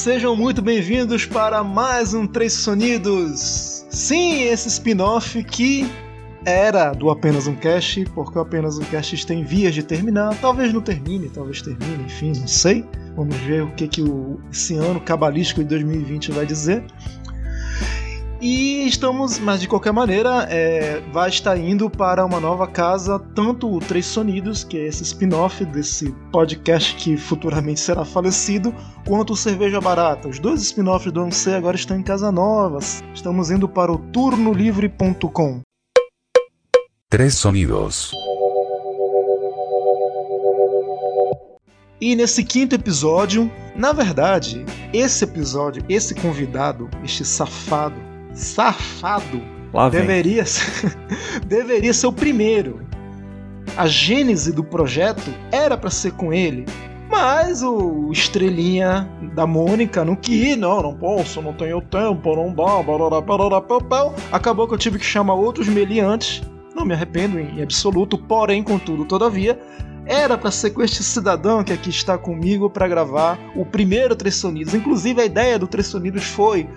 sejam muito bem-vindos para mais um Três Sonidos. Sim, esse spin-off que era do Apenas um Cast, porque o Apenas um Cast está em vias de terminar. Talvez não termine, talvez termine, enfim, não sei. Vamos ver o que, que o, esse ano cabalístico de 2020 vai dizer. E estamos, mas de qualquer maneira, é, vai estar indo para uma nova casa, tanto o Três Sonidos, que é esse spin-off desse podcast que futuramente será falecido, quanto o Cerveja Barata. Os dois spin-offs do ANC agora estão em casa novas. Estamos indo para o turnolivre.com. Três Sonidos. E nesse quinto episódio, na verdade, esse episódio, esse convidado, este safado, safado, deveria ser, deveria ser o primeiro. A gênese do projeto era para ser com ele, mas o estrelinha da Mônica não quis, não, não posso, não tenho tempo, não dá, barará, barará, papel. Acabou que eu tive que chamar outros meliantes, não me arrependo em absoluto, porém, contudo, todavia, era para ser com este cidadão que aqui está comigo para gravar o primeiro Três Sonidos. Inclusive, a ideia do Três Sonidos foi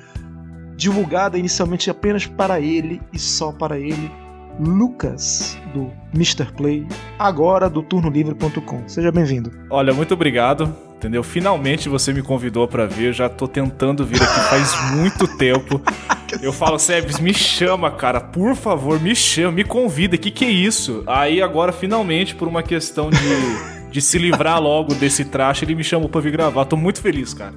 divulgada inicialmente apenas para ele e só para ele, Lucas, do Mr. Play, agora do turnolivre.com. Seja bem-vindo. Olha, muito obrigado. Entendeu? Finalmente você me convidou para vir. Já tô tentando vir aqui faz muito tempo. Eu falo, Sebs, me chama, cara. Por favor, me chama, me convida. Que que é isso? Aí agora, finalmente, por uma questão de, de se livrar logo desse traje, ele me chamou pra vir gravar. Tô muito feliz, cara.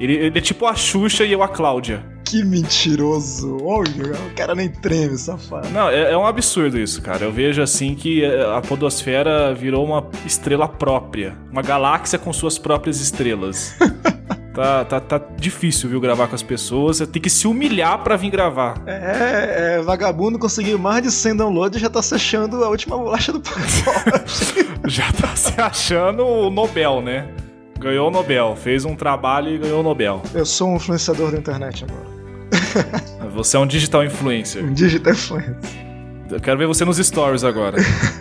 Ele, ele é tipo a Xuxa e eu a Cláudia. Que mentiroso. Olha, o cara nem treme, safado. Não, é, é, um absurdo isso, cara. Eu vejo assim que a podosfera virou uma estrela própria. Uma galáxia com suas próprias estrelas. tá, tá, tá difícil, viu, gravar com as pessoas. Você tem que se humilhar para vir gravar. É, é, vagabundo conseguiu mais de 100 downloads e já tá se achando a última bolacha do pacote. já tá se achando o Nobel, né? Ganhou o Nobel. Fez um trabalho e ganhou o Nobel. Eu sou um influenciador da internet agora. Você é um digital influencer. Um digital influencer. Eu quero ver você nos stories agora.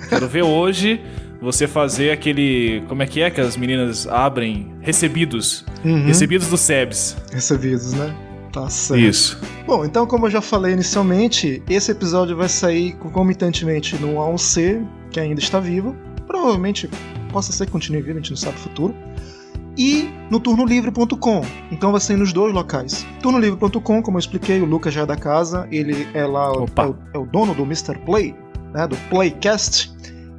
quero ver hoje você fazer aquele. Como é que é que as meninas abrem? Recebidos. Uhum. Recebidos do SEBS. Recebidos, né? Tá certo. Isso. Bom, então, como eu já falei inicialmente, esse episódio vai sair concomitantemente no A1C, que ainda está vivo. Provavelmente possa ser que continue vivo, a gente não sabe o futuro e no turnolivre.com. Então vai ser nos dois locais. Turnolivre.com, como eu expliquei, o Lucas já é da casa, ele é lá, é o, é o, dono do Mr. Play, né, do Playcast.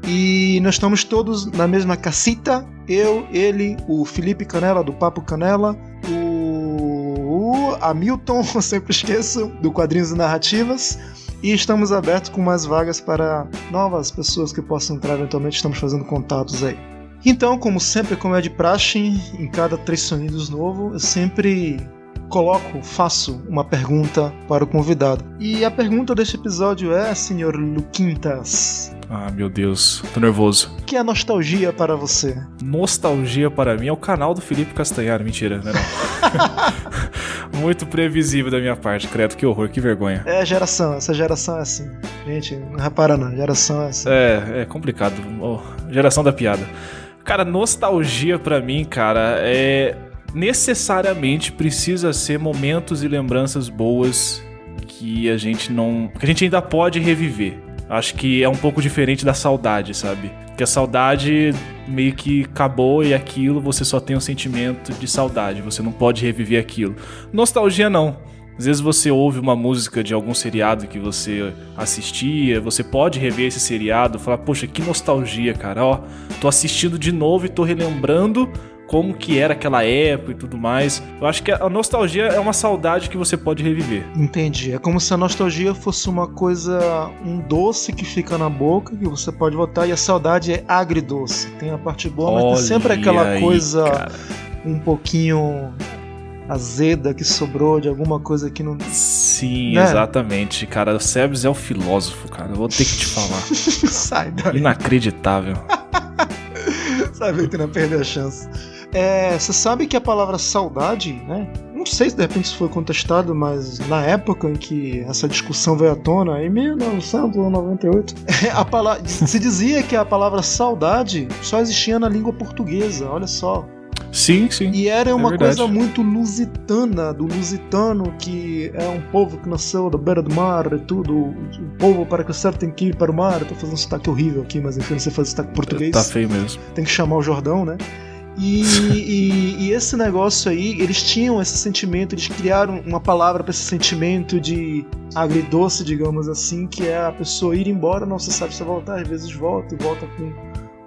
E nós estamos todos na mesma casita. Eu, ele, o Felipe Canela do Papo Canela, o, o Hamilton, eu sempre esqueço, do Quadrinhos e Narrativas. E estamos abertos com mais vagas para novas pessoas que possam entrar eventualmente. Estamos fazendo contatos aí. Então, como sempre, como é de praxe, em cada Três Sonidos novo, eu sempre coloco, faço uma pergunta para o convidado. E a pergunta deste episódio é, senhor Luquintas. Ah, meu Deus, tô nervoso. O que é nostalgia para você? Nostalgia para mim é o canal do Felipe Castanhar, mentira, é não. Muito previsível da minha parte, credo, que horror, que vergonha. É geração, essa geração é assim. Gente, não repara não, geração é assim. É, é complicado. Oh, geração da piada. Cara, nostalgia para mim, cara, é necessariamente precisa ser momentos e lembranças boas que a gente não, que a gente ainda pode reviver. Acho que é um pouco diferente da saudade, sabe? Que a saudade meio que acabou e aquilo você só tem um sentimento de saudade, você não pode reviver aquilo. Nostalgia não. Às vezes você ouve uma música de algum seriado que você assistia, você pode rever esse seriado, falar, poxa, que nostalgia, cara, ó, tô assistindo de novo e tô relembrando como que era aquela época e tudo mais. Eu acho que a nostalgia é uma saudade que você pode reviver. Entendi. É como se a nostalgia fosse uma coisa, um doce que fica na boca, que você pode botar, e a saudade é agridoce. Tem a parte boa, mas tem sempre aquela aí, coisa cara. um pouquinho azeda que sobrou de alguma coisa que não. Sim, né? exatamente. Cara, o Sebes é o filósofo, cara. Eu vou ter que te falar. Sai daí. Inacreditável. Sabe que não perdeu a chance. É, você sabe que a palavra saudade, né? Não sei se de repente isso foi contestado, mas na época em que essa discussão veio à tona, em 1998, a palavra, se dizia que a palavra saudade só existia na língua portuguesa. Olha só. Sim, sim. E era uma verdade. coisa muito lusitana, do lusitano, que é um povo que nasceu da beira do mar e tudo. O povo, para crescer, tem que ir para o mar. Eu tô fazendo um sotaque horrível aqui, mas enfim, não sei fazer sotaque português. Tá feio mesmo. Tem que chamar o Jordão, né? E, e- e esse negócio aí, eles tinham esse sentimento, eles criaram uma palavra para esse sentimento de agridoce, digamos assim, que é a pessoa ir embora, não se sabe se vai voltar, às vezes volta e volta com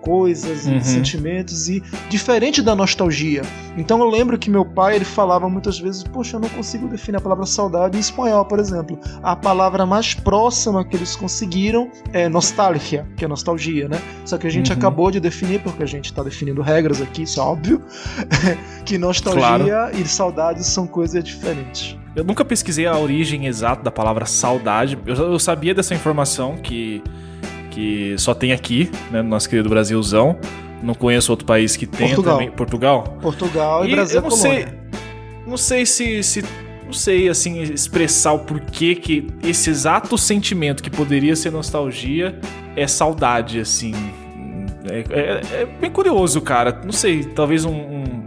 coisas Uhum. e sentimentos e diferente da nostalgia. Então eu lembro que meu pai ele falava muitas vezes, poxa, eu não consigo definir a palavra saudade em espanhol, por exemplo. A palavra mais próxima que eles conseguiram é nostalgia, que é nostalgia, né? Só que a gente Uhum. acabou de definir, porque a gente tá definindo regras aqui, isso é óbvio, que nostalgia e saudade são coisas diferentes. Eu nunca pesquisei a origem exata da palavra saudade. Eu, eu sabia dessa informação que, que só tem aqui, né, no nosso querido Brasilzão. Não conheço outro país que tenha Portugal. também. Portugal? Portugal e, E Brasil eu não sei, não sei se, se não sei assim expressar o porquê que esse exato sentimento que poderia ser nostalgia é saudade assim. É, é- é bem curioso, cara. Não sei, talvez um- um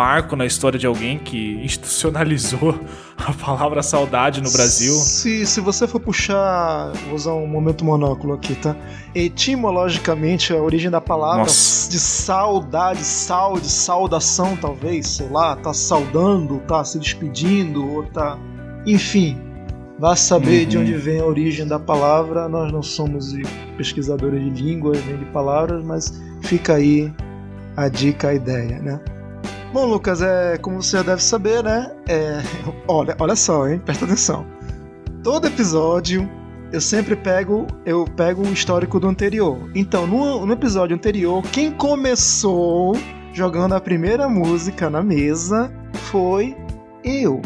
marco na história de alguém que institucionalizou a palavra saudade no Brasil. Se, se você for puxar, vou usar um momento monóculo aqui, tá? Etimologicamente, a origem da palavra Nossa. de saudade, sal, de saudação, talvez, sei lá, tá saudando, tá se despedindo, ou tá. Enfim, vá saber Uhum. de onde vem a origem da palavra. Nós não somos pesquisadores de línguas nem de palavras, mas fica aí a dica, a ideia, né? Bom, Lucas, é, como você já deve saber, né? É, olha, olha só, hein? Presta atenção. Todo episódio eu sempre pego, eu pego o histórico do anterior. Então, no, no episódio anterior, quem começou jogando a primeira música na mesa foi eu.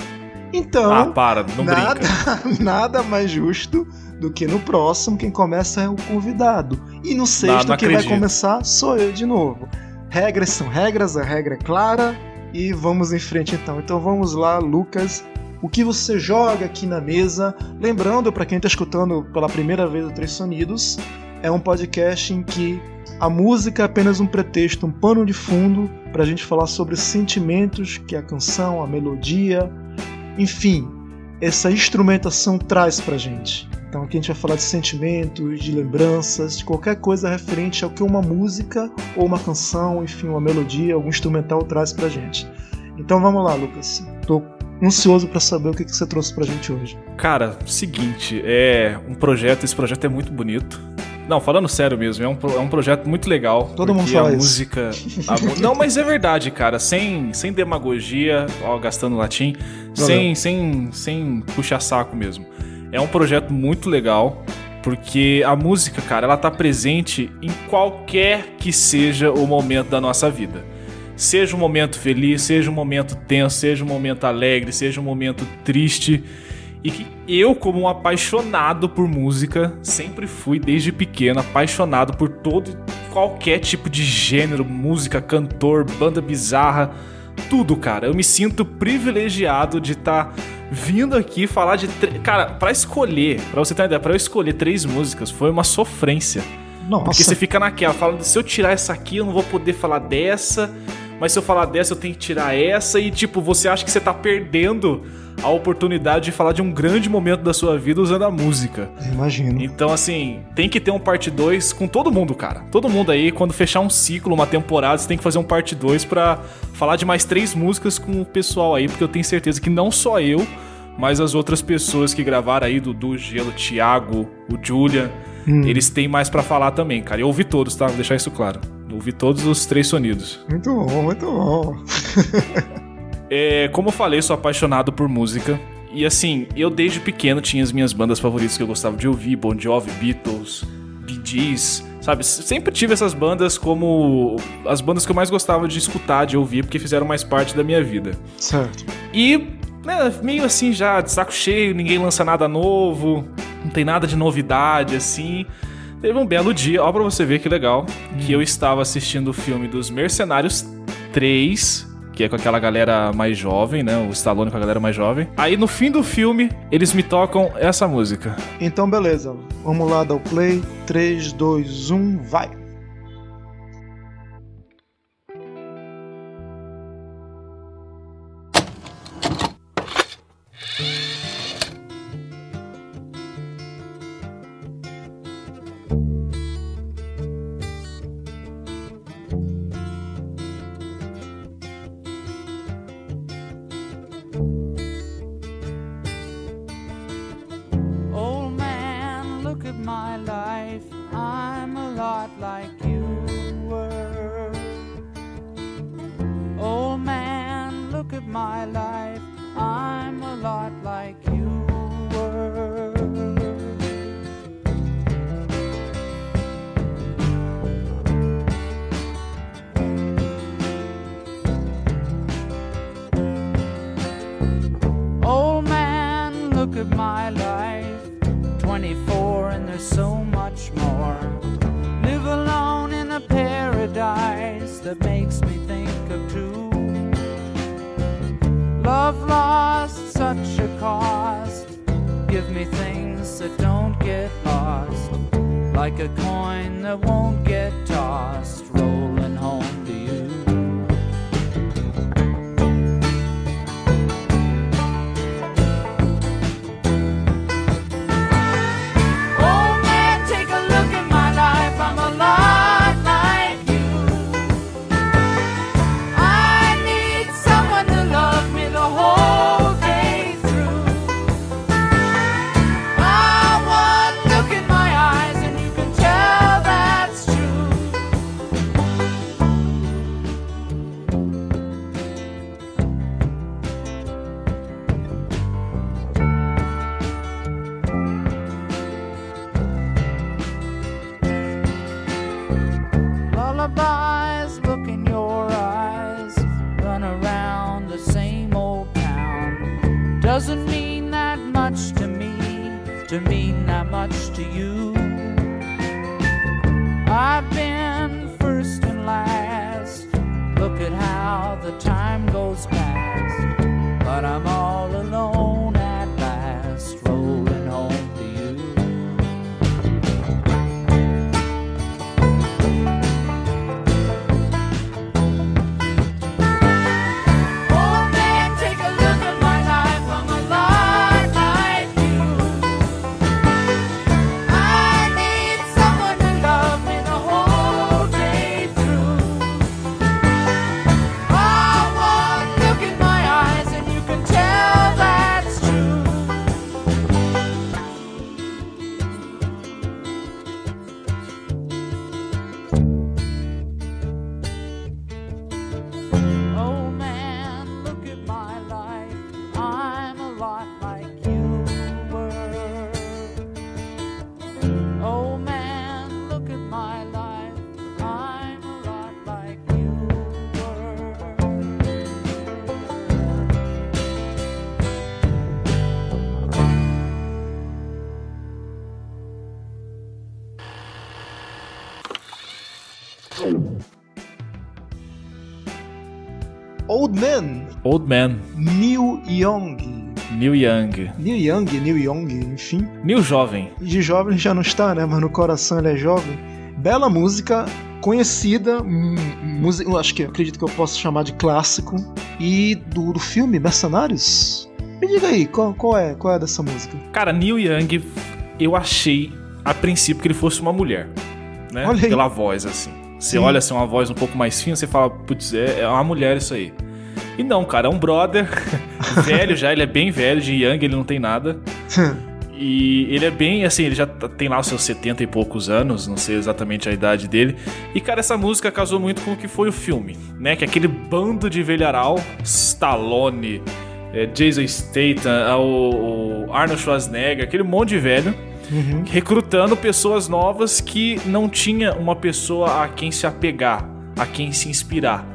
Então, Ah, para, não nada, brinca. nada mais justo do que no próximo quem começa é o convidado. E no sexto não quem vai começar sou eu de novo. Regras são regras, a regra é clara e vamos em frente então. Então vamos lá, Lucas. O que você joga aqui na mesa? Lembrando para quem está escutando pela primeira vez o Três Sonidos, é um podcast em que a música é apenas um pretexto, um pano de fundo para a gente falar sobre os sentimentos que a canção, a melodia, enfim, essa instrumentação traz pra gente. Então aqui a gente vai falar de sentimentos, de lembranças, de qualquer coisa referente ao que uma música ou uma canção, enfim, uma melodia, algum instrumental traz pra gente. Então vamos lá, Lucas. Tô ansioso pra saber o que, que você trouxe pra gente hoje. Cara, seguinte, é um projeto, esse projeto é muito bonito. Não, falando sério mesmo, é um, é um projeto muito legal. Todo mundo fala a isso. música. a não, mas é verdade, cara. Sem, sem demagogia, ó, gastando latim, sem, sem, sem puxar saco mesmo. É um projeto muito legal. Porque a música, cara, ela tá presente em qualquer que seja o momento da nossa vida. Seja um momento feliz, seja um momento tenso, seja um momento alegre, seja um momento triste. E que eu, como um apaixonado por música, sempre fui desde pequeno apaixonado por todo qualquer tipo de gênero, música, cantor, banda bizarra, tudo, cara. Eu me sinto privilegiado de estar vindo aqui falar de, tre- cara, pra escolher, pra você ter uma ideia, pra eu escolher três músicas foi uma sofrência. Nossa, Porque você fica naquela, falando, se eu tirar essa aqui, eu não vou poder falar dessa, mas se eu falar dessa, eu tenho que tirar essa, e tipo, você acha que você tá perdendo a oportunidade de falar de um grande momento da sua vida usando a música. imagino. Então, assim, tem que ter um parte 2 com todo mundo, cara. Todo mundo aí, quando fechar um ciclo, uma temporada, você tem que fazer um parte 2 pra falar de mais três músicas com o pessoal aí, porque eu tenho certeza que não só eu, mas as outras pessoas que gravaram aí, Dudu, Gelo, Thiago, o Julian, Hum, eles têm mais pra falar também, cara. Eu ouvi todos, tá? Vou deixar isso claro. Eu ouvi todos os três sonidos. Muito bom, muito bom. É, como eu falei, sou apaixonado por música. E assim, eu desde pequeno tinha as minhas bandas favoritas que eu gostava de ouvir, Bon Jovi, Beatles, Bee Gees, sabe? Sempre tive essas bandas como as bandas que eu mais gostava de escutar, de ouvir, porque fizeram mais parte da minha vida. Certo. E, né, meio assim já de saco cheio, ninguém lança nada novo, não tem nada de novidade, assim. Teve um belo dia, ó pra você ver que legal, que eu estava assistindo o filme dos Mercenários 3, que é com aquela galera mais jovem, né, o Stallone com a galera mais jovem. Aí no fim do filme, eles me tocam essa música. Então beleza, vamos lá dar o play. 3, 2, 1, vai! Man, Old Man, Neil Young. Neil Young. Neil Young, Neil Young, enfim. Neil Jovem. De jovem já não está, né? Mas no coração ele é jovem. Bela música, conhecida, hum, música, eu acho que acredito que eu posso chamar de clássico. E do, do filme Mercenários? Me diga aí, qual, qual é qual é dessa música? Cara, Neil Young, eu achei a princípio que ele fosse uma mulher. Né? Olha aí. Pela voz, assim. Você Sim. olha assim, uma voz um pouco mais fina, você fala, putz, é, é uma mulher isso aí. E não, cara, é um brother velho já, ele é bem velho, de Young ele não tem nada. E ele é bem, assim, ele já tá- tem lá os seus 70 e poucos anos, não sei exatamente a idade dele. E, cara, essa música casou muito com o que foi o filme, né? Que é aquele bando de velharal, Stallone, é, Jason Statham, é, o, o Arnold Schwarzenegger, aquele monte de velho, recrutando pessoas novas que não tinha uma pessoa a quem se apegar, a quem se inspirar.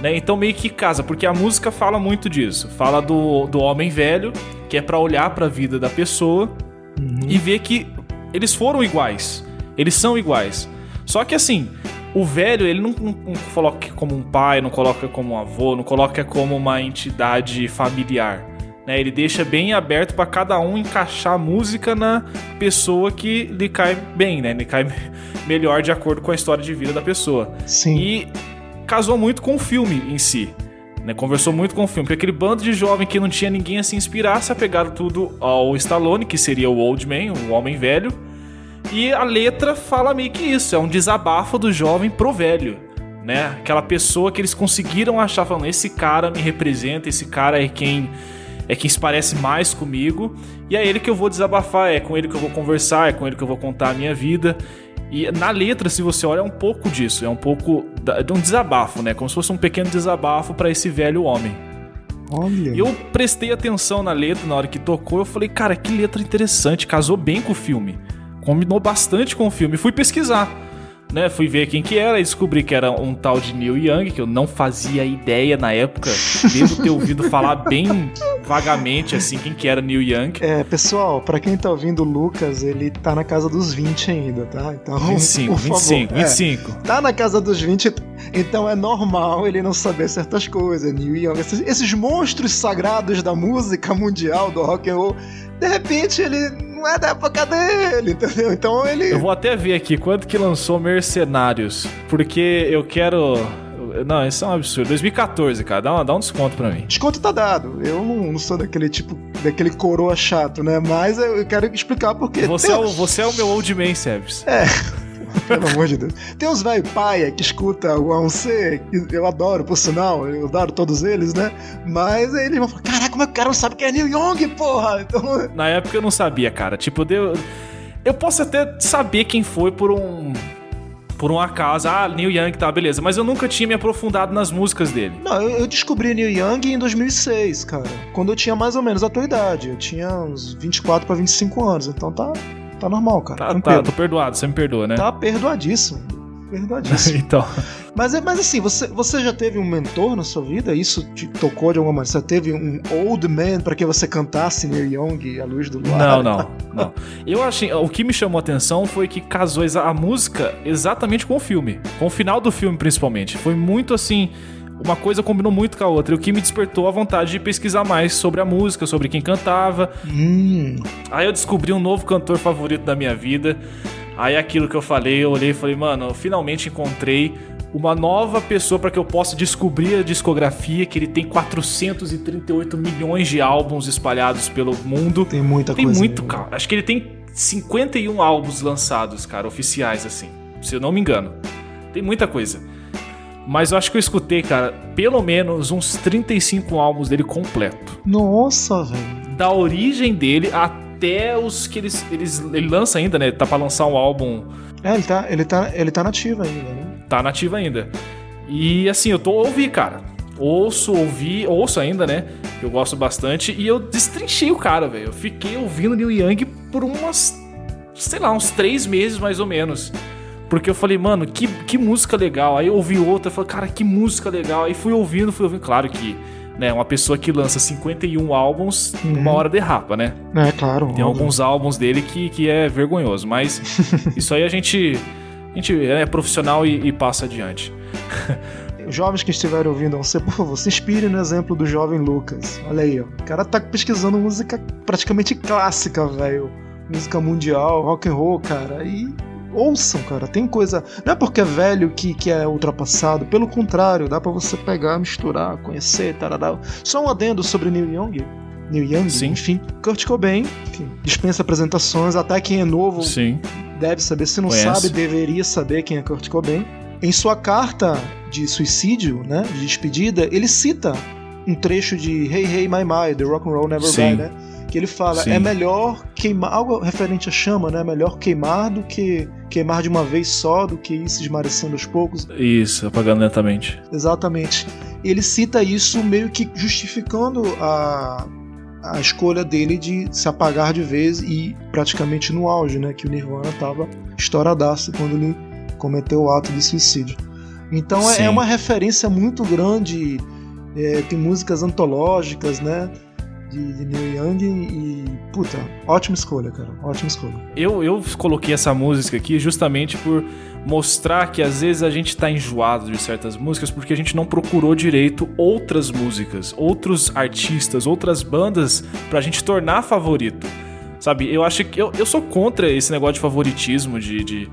Né? Então meio que casa, porque a música fala muito disso. Fala do, do homem velho, que é pra olhar pra vida da pessoa e ver que eles foram iguais. Eles são iguais. Só que assim, o velho, ele não, não- não coloca como um pai, não coloca como um avô, não coloca como uma entidade familiar. Né? Ele deixa bem aberto pra cada um encaixar a música na pessoa que lhe cai bem, né? Lhe cai melhor de acordo com a história de vida da pessoa. Sim. E casou muito com o filme em si. Né? Conversou muito com o filme. Porque aquele bando de jovem que não tinha ninguém a se inspirar, se apegaram tudo ao Stallone, que seria o Old Man, o homem velho. E a letra fala meio que isso, é um desabafo do jovem pro velho. Né? Aquela pessoa que eles conseguiram achar falando, esse cara me representa, esse cara é quem é quem se parece mais comigo, e é ele que eu vou desabafar, é com ele que eu vou conversar, é com ele que eu vou contar a minha vida. E na letra, se você olha, é um pouco disso, é um pouco de um desabafo, né? Como se fosse um pequeno desabafo para esse velho homem. Olha. Eu prestei atenção na letra na hora que tocou, eu falei, cara, que letra interessante, casou bem com o filme. Combinou bastante com o filme. Fui pesquisar, né? Fui ver quem que era e descobri que era um tal de Neil Young, que eu não fazia ideia na época. Devo ter ouvido falar bem vagamente, assim, quem que era Neil Young. É, pessoal, pra quem tá ouvindo o Lucas, ele tá na casa dos 20 ainda, tá? Então, 25, por favor, 25, é, 25. tá na casa dos 20, então é normal ele não saber certas coisas. Neil Young, esses, esses monstros sagrados da música mundial, do rock and roll, de repente ele não é da época dele, entendeu? Então ele. Eu vou até ver aqui quanto que lançou Mercenários, porque eu quero... Não, isso é um absurdo. 2014, cara, dá, uma- dá um desconto pra mim. Desconto tá dado. Eu não, não sou daquele tipo, daquele coroa chato, né? Mas eu quero explicar por quê. Você é, o, você é o meu old man, Sebs. Pelo amor de Deus. Tem uns velho paia que escuta o A1C, que eu adoro, por sinal, eu adoro todos eles, né? Mas aí eles vão falar: caraca, como é que o cara não sabe quem é Neil Young, porra? Então, Na época eu não sabia, cara. Tipo, deu. Eu posso até saber quem foi por um. Por um acaso. Ah, Neil Young, tá, beleza. Mas eu nunca tinha me aprofundado nas músicas dele. não, eu, eu descobri Neil Young em 2006, cara. Quando eu tinha mais ou menos a tua idade. Eu tinha uns 24 pra 25 anos, então tá, tá normal, cara. Tá, tranquilo. tá, tô perdoado, você me perdoa, né? Tá perdoadíssimo. Perdoadíssimo. então. Mas, é- mas assim, você, você já teve um mentor na sua vida? Isso te tocou de alguma maneira? Você teve um old man pra que você cantasse Neil Young, A Luz do Luar? Não, não, não. Eu achei. O que me chamou a atenção foi que casou a música exatamente com o filme. Com o final do filme, principalmente. Foi muito assim. Uma coisa combinou muito com a outra. E o que me despertou a vontade de pesquisar mais sobre a música, sobre quem cantava. Hum, Aí eu descobri um novo cantor favorito da minha vida. Aí aquilo que eu falei, eu olhei e falei, mano, eu finalmente encontrei uma nova pessoa para que eu possa descobrir a discografia, que ele tem 438 milhões de álbuns espalhados pelo mundo. tem muita Tem coisa. muito, aí. cara. Acho que ele tem 51 álbuns lançados, cara, oficiais, assim. Se eu não me engano. Tem muita coisa. Mas eu acho que eu escutei, cara, pelo menos uns 35 álbuns dele completo Nossa, velho. da origem dele até os que eles, eles ele lança ainda, né? Tá pra lançar um álbum, É, ele tá, ele tá, ele tá nativo ainda, né? tá nativo ainda. E assim, eu tô ouvi, cara. Ouço, ouvi, ouço ainda, né? Eu gosto bastante e eu destrinchei o cara, velho. Eu fiquei ouvindo Neil Young por umas, sei lá, uns três meses mais ou menos. Porque eu falei, mano, que, que música legal. Aí eu ouvi outra, falei, cara, que música legal. Aí fui ouvindo, fui ouvindo. Claro que, né, uma pessoa que lança 51 álbuns, Uhum. uma hora derrapa, né? É, claro. Tem óbvio. alguns álbuns dele que, que é vergonhoso, mas isso aí a gente, a gente é profissional e, e passa adiante. Jovens que estiverem ouvindo você, por favor, se inspire no exemplo do jovem Lucas. Olha aí, ó. O cara tá pesquisando música praticamente clássica, velho. Música mundial, rock and roll, cara. E ouçam, cara. Tem coisa. Não é porque é velho que, que é ultrapassado. Pelo contrário, dá pra você pegar, misturar, conhecer, tarará. Só um adendo sobre Neil Young. Neil Young, Sim. enfim. Kurt Cobain, enfim, dispensa apresentações. Até quem é novo Sim. deve saber. Se não Conheço. sabe, deveria saber quem é Kurt Cobain. Em sua carta de suicídio, né, de despedida, ele cita um trecho de Hey Hey My My, The Rock and Roll Never Sim. Die, né? Que ele fala, Sim. é melhor queimar, algo referente a chama, né? É melhor queimar do que queimar de uma vez só, do que ir se esmarecendo aos poucos. Isso, apagando lentamente. Exatamente. Ele cita isso meio que justificando a, a escolha dele de se apagar de vez e praticamente no auge, né? Que o Nirvana tava estouradaço quando ele cometeu o ato de suicídio. Então é- Sim. é uma referência muito grande. é, tem músicas antológicas, né? De, de Neil Young e. Puta, ótima escolha, cara. Ótima escolha. Eu, eu coloquei essa música aqui justamente por mostrar que às vezes a gente tá enjoado de certas músicas porque a gente não procurou direito outras músicas, outros artistas, outras bandas pra gente tornar favorito. Sabe, eu acho que eu, eu sou contra esse negócio de favoritismo, de, de,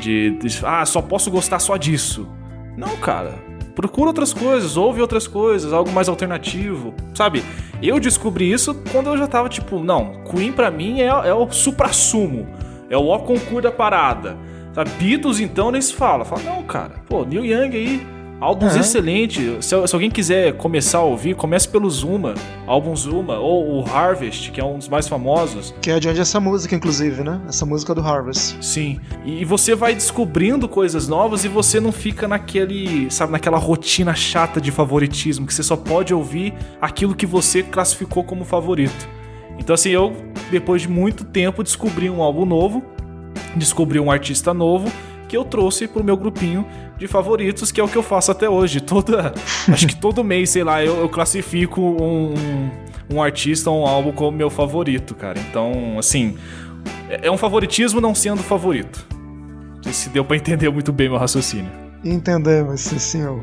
de, de, Ah, só posso gostar só disso. Não, cara. Procura outras coisas, ouve outras coisas, algo mais alternativo. Sabe, eu descobri isso quando eu já tava tipo, não, Queen pra mim é, é o supra-sumo. É o ó concurso da parada. Sabe, Beatles então nem se fala. Fala, não, cara, pô, Neil Young aí, Álbuns Aham. excelentes. Se, se alguém quiser começar a ouvir, comece pelo Zuma, álbum Zuma, ou o Harvest, que é um dos mais famosos. Que é de onde é essa música, inclusive, né? Essa música do Harvest. Sim. E você vai descobrindo coisas novas e você não fica naquele, sabe, naquela rotina chata de favoritismo, que você só pode ouvir aquilo que você classificou como favorito. Então, assim, eu, depois de muito tempo, descobri um álbum novo, descobri um artista novo, que eu trouxe pro meu grupinho de favoritos, que é o que eu faço até hoje. Toda. acho que todo mês, sei lá, eu, eu classifico um, um artista ou um álbum como meu favorito, cara. Então, assim. É é um favoritismo não sendo favorito. Não sei se deu pra entender muito bem meu raciocínio. Entendemos, sim, senhor.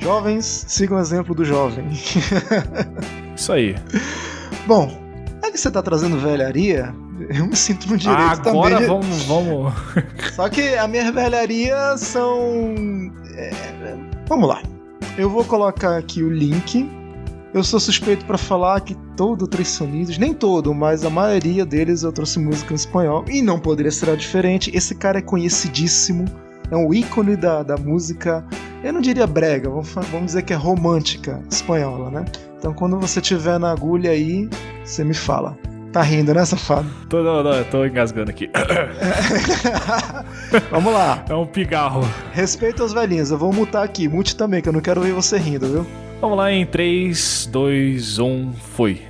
Jovens, sigam o exemplo do jovem. Isso aí. Bom, é que você tá trazendo velharia, eu me sinto no direito Agora também. de- vamos, vamos. Só que a minha velharia são. é, Vamos lá. Eu vou colocar aqui o link. Eu sou suspeito pra falar que todo Três Sonidos, nem todo, mas a maioria deles eu trouxe música em espanhol. E não poderia ser diferente. Esse cara é conhecidíssimo. É um ícone da, da música. Eu não diria brega, vamos, vamos dizer que é romântica espanhola, né? Então quando você tiver na agulha aí, você me fala. Tá rindo, né, safado? tô, não, não, tô engasgando aqui. Vamos lá. É um pigarro. Respeita os velhinhos, eu vou mutar aqui. Mute também, que eu não quero ver você rindo, viu? Vamos lá em 3, 2, 1, foi.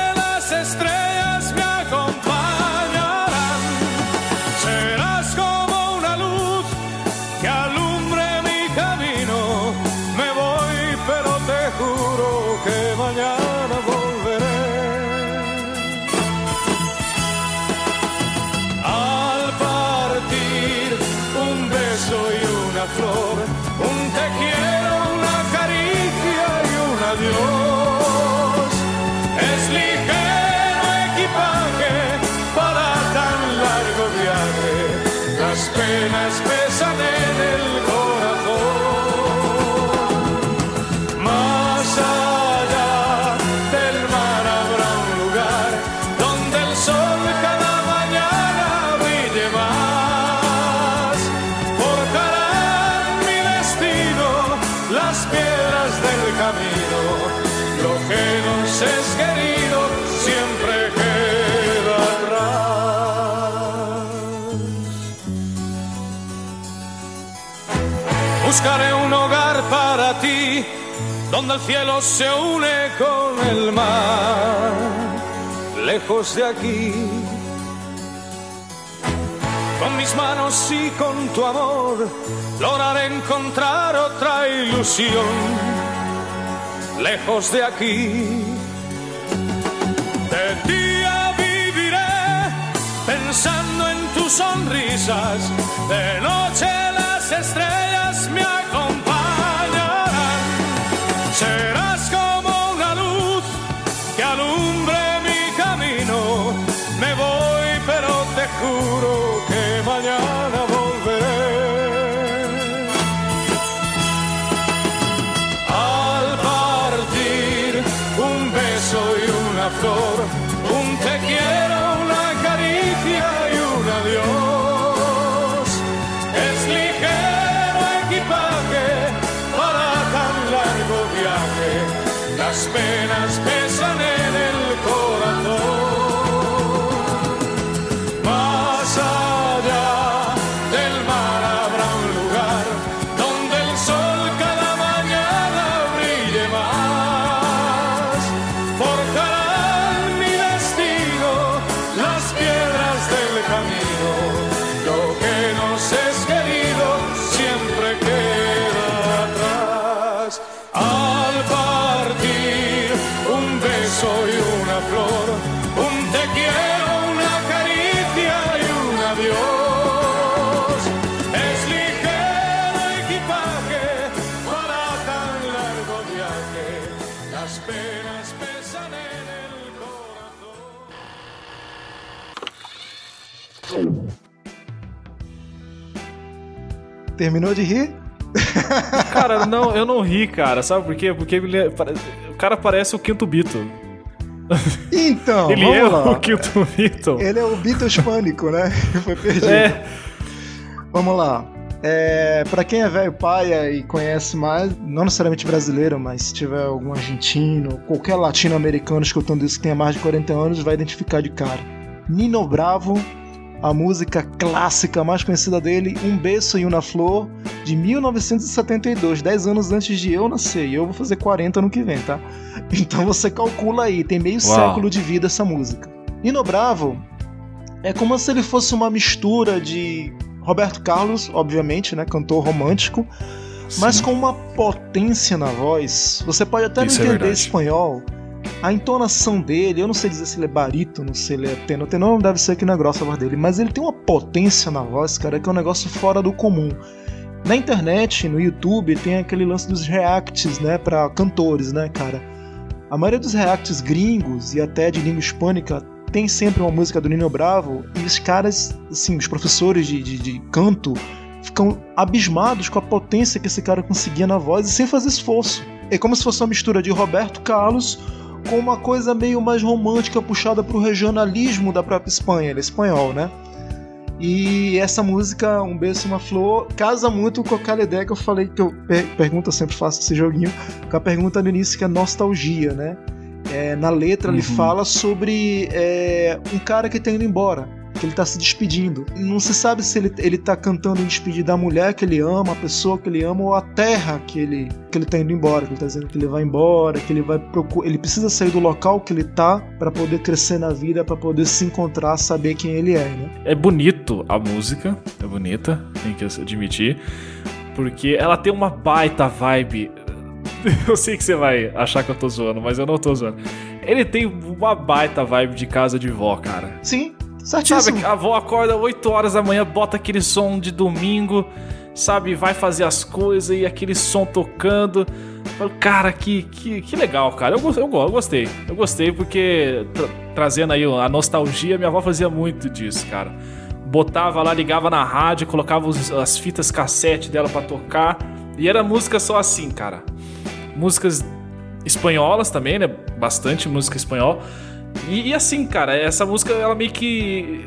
las piedras del camino. Lo que nos es querido siempre queda atrás. Buscaré un hogar para ti, donde el cielo se une con el mar, lejos de aquí. Con mis manos y con tu amor, lograré encontrar otra ilusión, lejos de aquí. De día viviré pensando en tus sonrisas, de noche las estrellas me acompañarán. Terminou de rir? Cara, não, eu não ri, cara. Sabe por quê? Porque ele é- o cara parece o quinto Beatle. Então, ele é lá. o quinto Beatle. Ele é o Beatles pânico, né? Foi perdido. É. Vamos lá. É, para quem é velho paia e conhece mais, não necessariamente brasileiro, mas se tiver algum argentino, qualquer latino-americano escutando isso que tenha mais de 40 anos, vai identificar de cara. Nino Bravo, a música clássica mais conhecida dele, Um Beijo e Uma Flor, de 1972, 10 anos antes de eu nascer. E eu vou fazer 40 no que vem, tá? Então você calcula aí, tem meio Uau. século de vida essa música. Nino Bravo é como se ele fosse uma mistura de Roberto Carlos, obviamente, né, cantor romântico, mas Sim. com uma potência na voz. Você pode até Isso é não entender verdade. espanhol. A entonação dele, eu não sei dizer se ele é barítono, se ele é tenor. Tenor não deve ser que não é grossa a voz dele, mas ele tem uma potência na voz, cara, que é um negócio fora do comum. Na internet, no YouTube, tem aquele lance dos reacts, né, para cantores, né, cara. A maioria dos reacts gringos e até de língua hispânica tem sempre uma música do Nino Bravo e os caras, assim, os professores de, de, de canto ficam abismados com a potência que esse cara conseguia na voz e sem fazer esforço. É como se fosse uma mistura de Roberto Carlos com uma coisa meio mais romântica puxada pro regionalismo da própria Espanha, ele é espanhol, né? E essa música, Um Beijo e uma Flor, casa muito com aquela ideia que eu falei, que eu per pergunta, sempre faço esse joguinho, com a pergunta no início que é nostalgia, né? É, na letra ele Uhum. fala sobre é, um cara que tá indo embora, que ele tá se despedindo. Não se sabe se ele, ele tá cantando em despedir da mulher que ele ama, a pessoa que ele ama, ou a terra que ele, que ele tá indo embora, que ele tá dizendo que ele vai embora, que ele vai procurar. Ele precisa sair do local que ele tá para poder crescer na vida, para poder se encontrar, saber quem ele é, né? É bonito a música, é bonita, tem que admitir, porque ela tem uma baita vibe. Eu sei que você vai achar que eu tô zoando, mas eu não tô zoando. Ele tem uma baita vibe de casa de vó, cara. Sim, certíssimo. Sabe, a avó acorda 8 horas da manhã, bota aquele som de domingo, sabe, vai fazer as coisas e aquele som tocando. Cara, que, que, que legal, cara. Eu, eu, eu gostei. Eu gostei porque, tra- trazendo aí a nostalgia, minha avó fazia muito disso, cara. Botava lá, ligava na rádio, colocava os- as fitas cassete dela pra tocar. E era música só assim, cara. Músicas espanholas também, né? Bastante música espanhola. E, e assim, cara, essa música ela meio que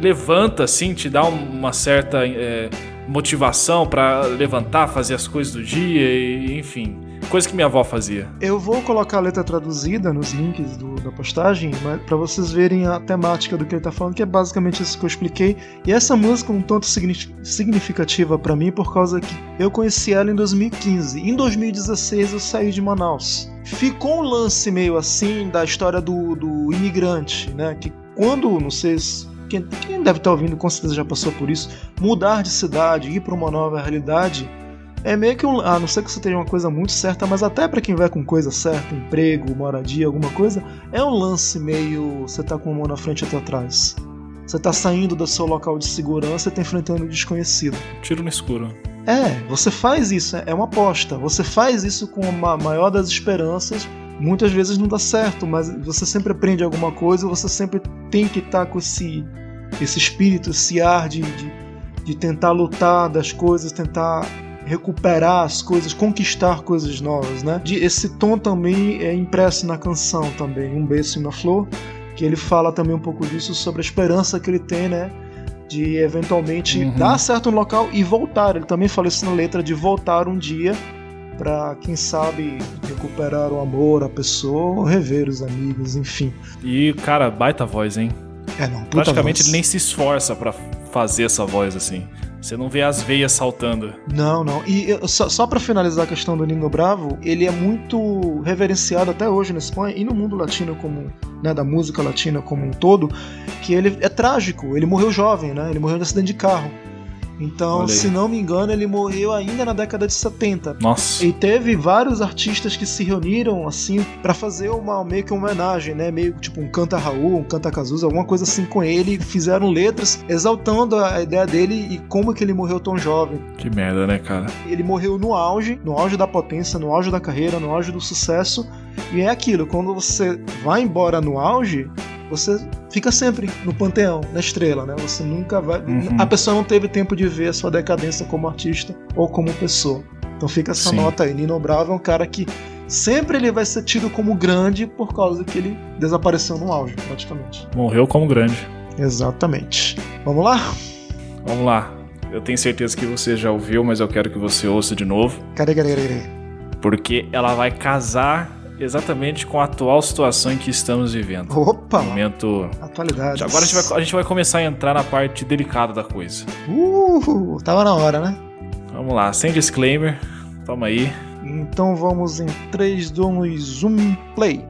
levanta, assim, te dá uma certa é, motivação pra levantar, fazer as coisas do dia, e, enfim, coisa que minha avó fazia. Eu vou colocar a letra traduzida nos links do- da postagem, para vocês verem a temática do que ele tá falando, que é basicamente isso que eu expliquei. E essa música é um tanto signi- significativa para mim por causa que eu conheci ela em 2015. Em 2016 eu saí de Manaus. Ficou um lance meio assim da história do, do imigrante, né? Que quando, não sei se quem, quem deve estar ouvindo com certeza já passou por isso, mudar de cidade, ir para uma nova realidade, é meio que um. A não ser que você tenha uma coisa muito certa, mas até pra quem vai com coisa certa, emprego, moradia, alguma coisa, é um lance meio. Você tá com uma mão na frente outra atrás. Você tá saindo do seu local de segurança e tá enfrentando o desconhecido. Tiro no escuro. É, você faz isso, é uma aposta. Você faz isso com a maior das esperanças. Muitas vezes não dá certo, mas você sempre aprende alguma coisa, você sempre tem que estar com esse, esse espírito, esse ar de, de, de tentar lutar das coisas, tentar recuperar as coisas, conquistar coisas novas, né? De- Esse tom também é impresso na canção também, Um Beijo na Flor, que ele fala também um pouco disso sobre a esperança que ele tem, né? De eventualmente Uhum. dar certo no local e voltar. Ele também fala isso na letra de voltar um dia para quem sabe recuperar o amor, a pessoa, ou rever os amigos, enfim. E, cara, baita voz, hein? É, não, Praticamente voz. ele nem se esforça pra fazer essa voz assim. Você não vê as veias saltando. Não, não. E eu- só, só para finalizar a questão do Nino Bravo, ele é muito reverenciado até hoje na Espanha e no mundo latino como, né, da música latina como um todo, que ele é trágico. Ele morreu jovem, né? Ele morreu de acidente de carro. Então, se não me engano, ele morreu ainda na década de 70. Nossa. E teve vários artistas que se reuniram assim pra fazer uma meio que uma homenagem, né? Meio tipo um canta Raul, um canta Cazuza, alguma coisa assim com ele, fizeram letras exaltando a ideia dele e como que ele morreu tão jovem. Que merda, né, cara? Ele morreu no auge, no auge da potência, no auge da carreira, no auge do sucesso. E é aquilo, quando você vai embora no auge, você fica sempre no panteão, na estrela, né? Você nunca vai. Uhum. A pessoa não teve tempo de ver a sua decadência como artista ou como pessoa. Então fica essa Sim. nota aí. Nino Bravo é um cara que sempre ele vai ser tido como grande por causa que ele desapareceu no auge, praticamente. Morreu como grande. Exatamente. Vamos lá? Vamos lá. Eu tenho certeza que você já ouviu, mas eu quero que você ouça de novo. Cadê, cadê, cadê, cadê? Porque ela vai casar exatamente com a atual situação em que estamos vivendo. Opa! Momento. Atualidade. Agora a gente, vai, a gente vai começar a entrar na parte delicada da coisa. Uh, tava na hora, né? Vamos lá, sem disclaimer. Toma aí. Então vamos em 3, 2, 1, play.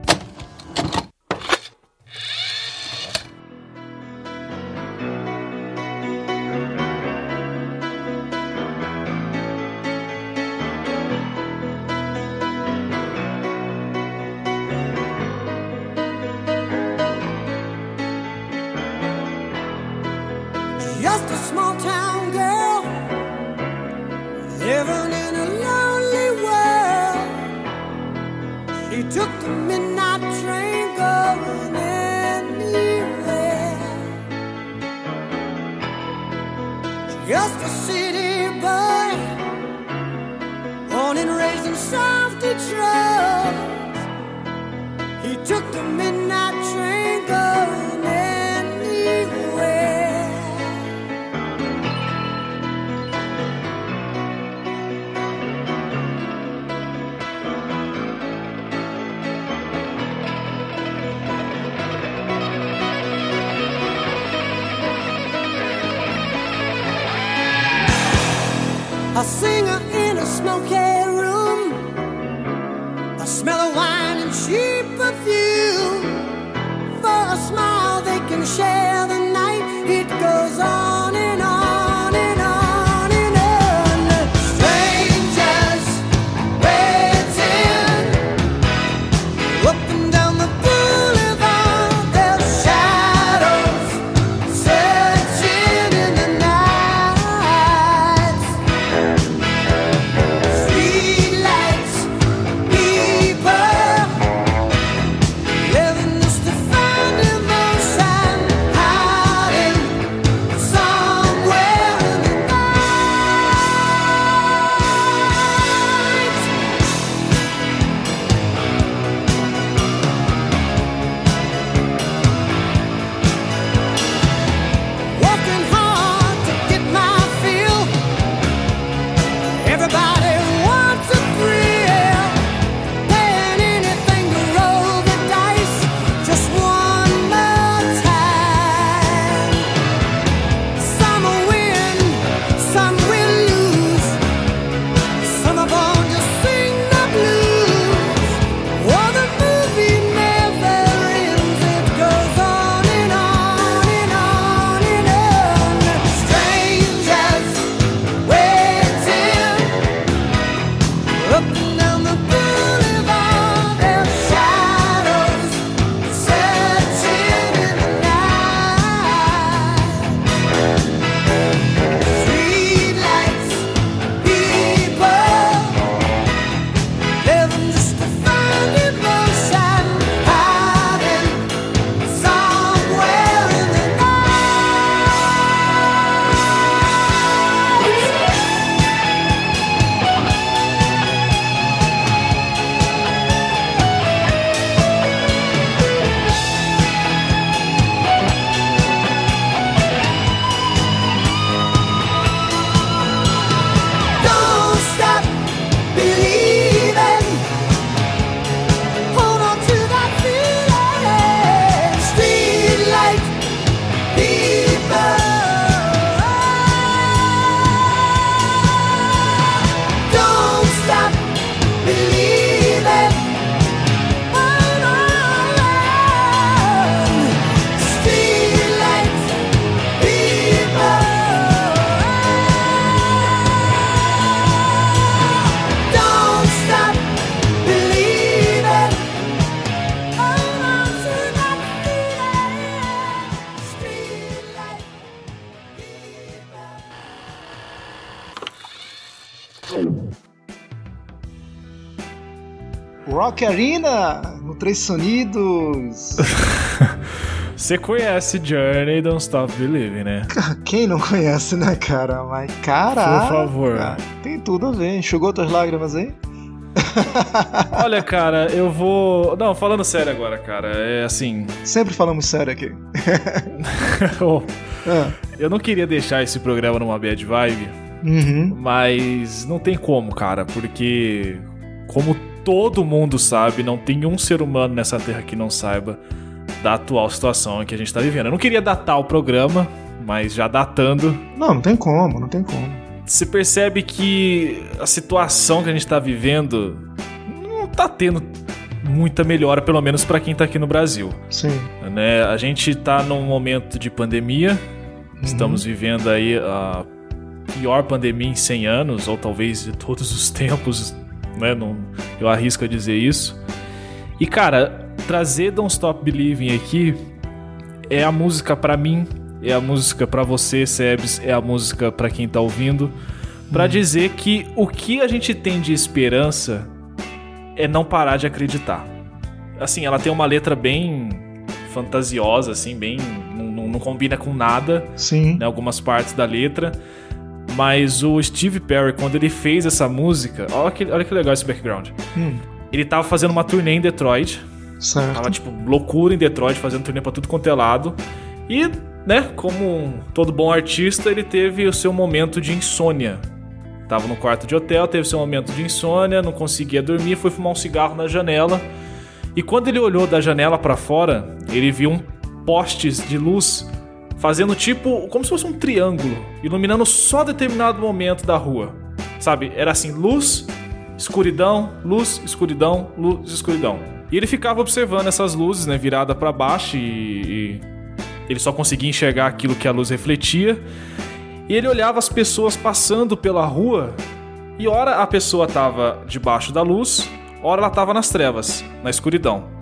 A singer in a smoky Rock Arena no Três Sonidos. Você conhece Journey Don't Stop Believing, né? Quem não conhece, né, cara? Mas caralho. Por favor. cara, tem tudo a ver. Enxugou tuas lágrimas aí? Olha, cara, eu vou. Não, falando sério agora, cara. É assim. Sempre falamos sério aqui. eu- Ah, eu não queria deixar esse programa numa bad vibe, uhum. mas não tem como, cara, porque. Como todo mundo sabe, não tem um ser humano nessa terra que não saiba da atual situação que a gente tá vivendo. Eu não queria datar o programa, mas já datando, Não, não tem como, não tem como. você percebe que a situação que a gente tá vivendo não tá tendo muita melhora, pelo menos pra quem tá aqui no Brasil. Sim. né? A gente tá num momento de pandemia, estamos vivendo aí a pior pandemia em 100 anos, ou talvez de todos os tempos, né? Não, eu arrisco a dizer isso. E cara, trazer Don't Stop Believing aqui é a música pra mim, é a música pra você, Sebs, é a música pra quem tá ouvindo, pra dizer que o que a gente tem de esperança é não parar de acreditar. Assim, ela tem uma letra bem fantasiosa, assim, bem. Não, não- não combina com nada, Sim. né? Algumas partes da letra. Mas o Steve Perry, quando ele fez essa música, olha que, olha que legal esse background. Hum, Ele tava fazendo uma turnê em Detroit. certo. Tava, tipo, loucura em Detroit, fazendo turnê pra tudo quanto é lado. E, né, como todo bom artista, ele teve o seu momento de insônia. Tava no quarto de hotel, teve seu momento de insônia, não conseguia dormir, foi fumar um cigarro na janela. E quando ele olhou da janela pra fora, ele viu um postes de luz fazendo tipo como se fosse um triângulo, iluminando só determinado momento da rua. Sabe? Era assim, luz, escuridão, luz, escuridão, luz, escuridão. E ele ficava observando essas luzes, né, virada pra baixo e, e ele só conseguia enxergar aquilo que a luz refletia. E ele olhava as pessoas passando pela rua e ora a pessoa tava debaixo da luz, ora ela tava nas trevas, na escuridão.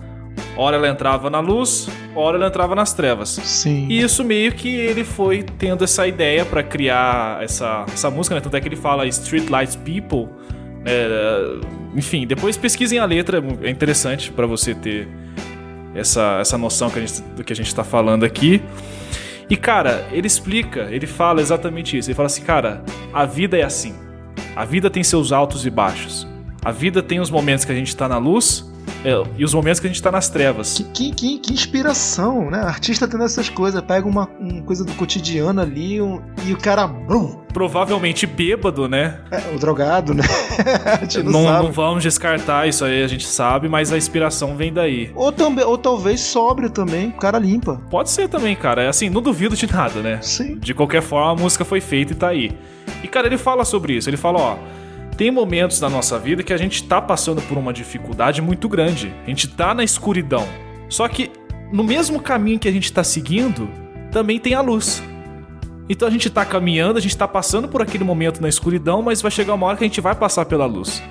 Ora ela entrava na luz, ora ela entrava nas trevas. Sim. E isso meio que ele foi tendo essa ideia pra criar essa, essa música, né? Tanto é que ele fala Street Lights People. né? enfim, depois pesquisem a letra, é interessante pra você ter essa, essa noção que a gente, do que a gente tá falando aqui. E cara, ele explica, ele fala exatamente isso. Ele fala assim, cara, a vida é assim. A vida tem seus altos e baixos. A vida tem os momentos que a gente tá na luz é, e os momentos que a gente tá nas trevas. Que, que, que, inspiração, né? Artista tendo essas coisas, pega uma, uma coisa do cotidiano ali um- e o cara. Brum, Provavelmente bêbado, né? é, o drogado, né? não, Não, não vamos descartar isso aí, a gente sabe, mas a inspiração vem daí. Ou, também, ou talvez sóbrio também, o cara limpa. Pode ser também, cara. É assim, não duvido de nada, né? Sim. De qualquer forma, a música foi feita e tá aí. E, cara, ele fala sobre isso. Ele fala, ó. Tem momentos na nossa vida que a gente tá passando por uma dificuldade muito grande. A gente tá na escuridão. Só que no mesmo caminho que a gente tá seguindo, também tem a luz. Então a gente tá caminhando, a gente tá passando por aquele momento na escuridão, mas vai chegar uma hora que a gente vai passar pela luz.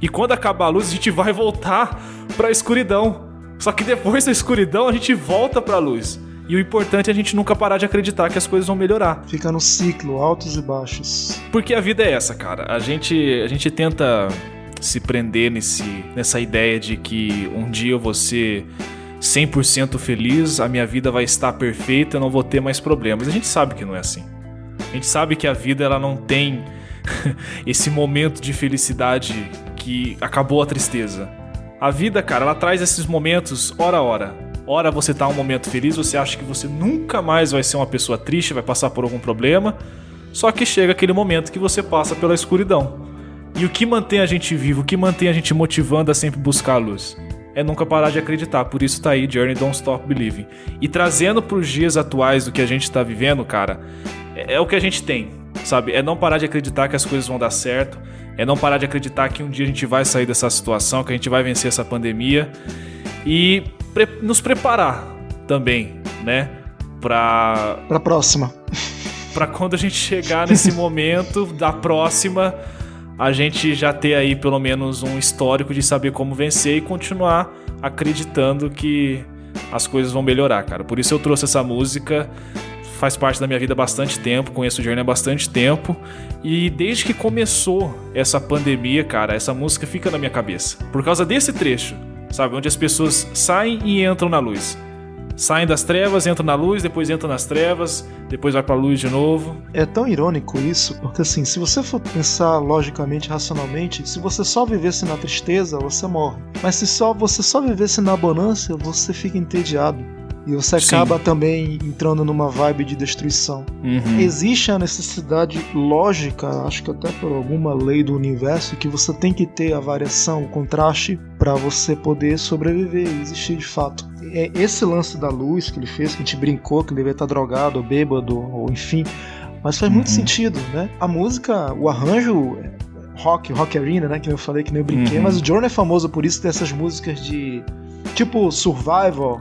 E quando acabar a luz, a gente vai voltar pra escuridão. Só que depois da escuridão, a gente volta pra luz. E o importante é a gente nunca parar de acreditar que as coisas vão melhorar. Fica no ciclo, altos e baixos. Porque a vida é essa, cara. A gente, a gente tenta se prender nesse, nessa ideia de que um dia eu vou ser 100% feliz, a minha vida vai estar perfeita, eu não vou ter mais problemas. A gente sabe que não é assim. A gente sabe que a vida ela não tem esse momento de felicidade que acabou a tristeza. A vida, cara, ela traz esses momentos hora a hora. Hora você tá um momento feliz, você acha que você nunca mais vai ser uma pessoa triste, vai passar por algum problema. Só que chega aquele momento que você passa pela escuridão. E o que mantém a gente vivo, o que mantém a gente motivando a sempre buscar a luz? É nunca parar de acreditar. Por isso tá aí Journey Don't Stop Believing. E trazendo pros dias atuais do que a gente tá vivendo, cara, é, é o que a gente tem, sabe? É não parar de acreditar que as coisas vão dar certo. É não parar de acreditar que um dia a gente vai sair dessa situação, que a gente vai vencer essa pandemia. E pre- nos preparar também, né? Pra Pra próxima. Pra quando a gente chegar nesse momento da próxima, a gente já ter aí pelo menos um histórico de saber como vencer e continuar acreditando que as coisas vão melhorar, cara. Por isso eu trouxe essa música. Faz parte da minha vida há bastante tempo, conheço o Journey há bastante tempo. E desde que começou essa pandemia, cara, essa música fica na minha cabeça. Por causa desse trecho, sabe? Onde as pessoas saem e entram na luz. Saem das trevas, entram na luz, depois entram nas trevas, depois vai pra luz de novo. É tão irônico isso, porque assim, se você for pensar logicamente, racionalmente, se você só vivesse na tristeza, você morre. Mas se só você só vivesse na bonança, você fica entediado. E você Sim. acaba também entrando numa vibe de destruição. Uhum. Existe a necessidade lógica, acho que até por alguma lei do universo, que você tem que ter a variação, o contraste, para você poder sobreviver e existir de fato. É esse lance da luz que ele fez, que a gente brincou, que ele devia estar drogado, ou bêbado, ou enfim, mas faz muito Uhum. sentido, né? A música, o arranjo é rock, rock arena, né? Que eu falei que nem eu brinquei, Uhum. mas o Journey é famoso por isso, ter essas músicas de tipo survival,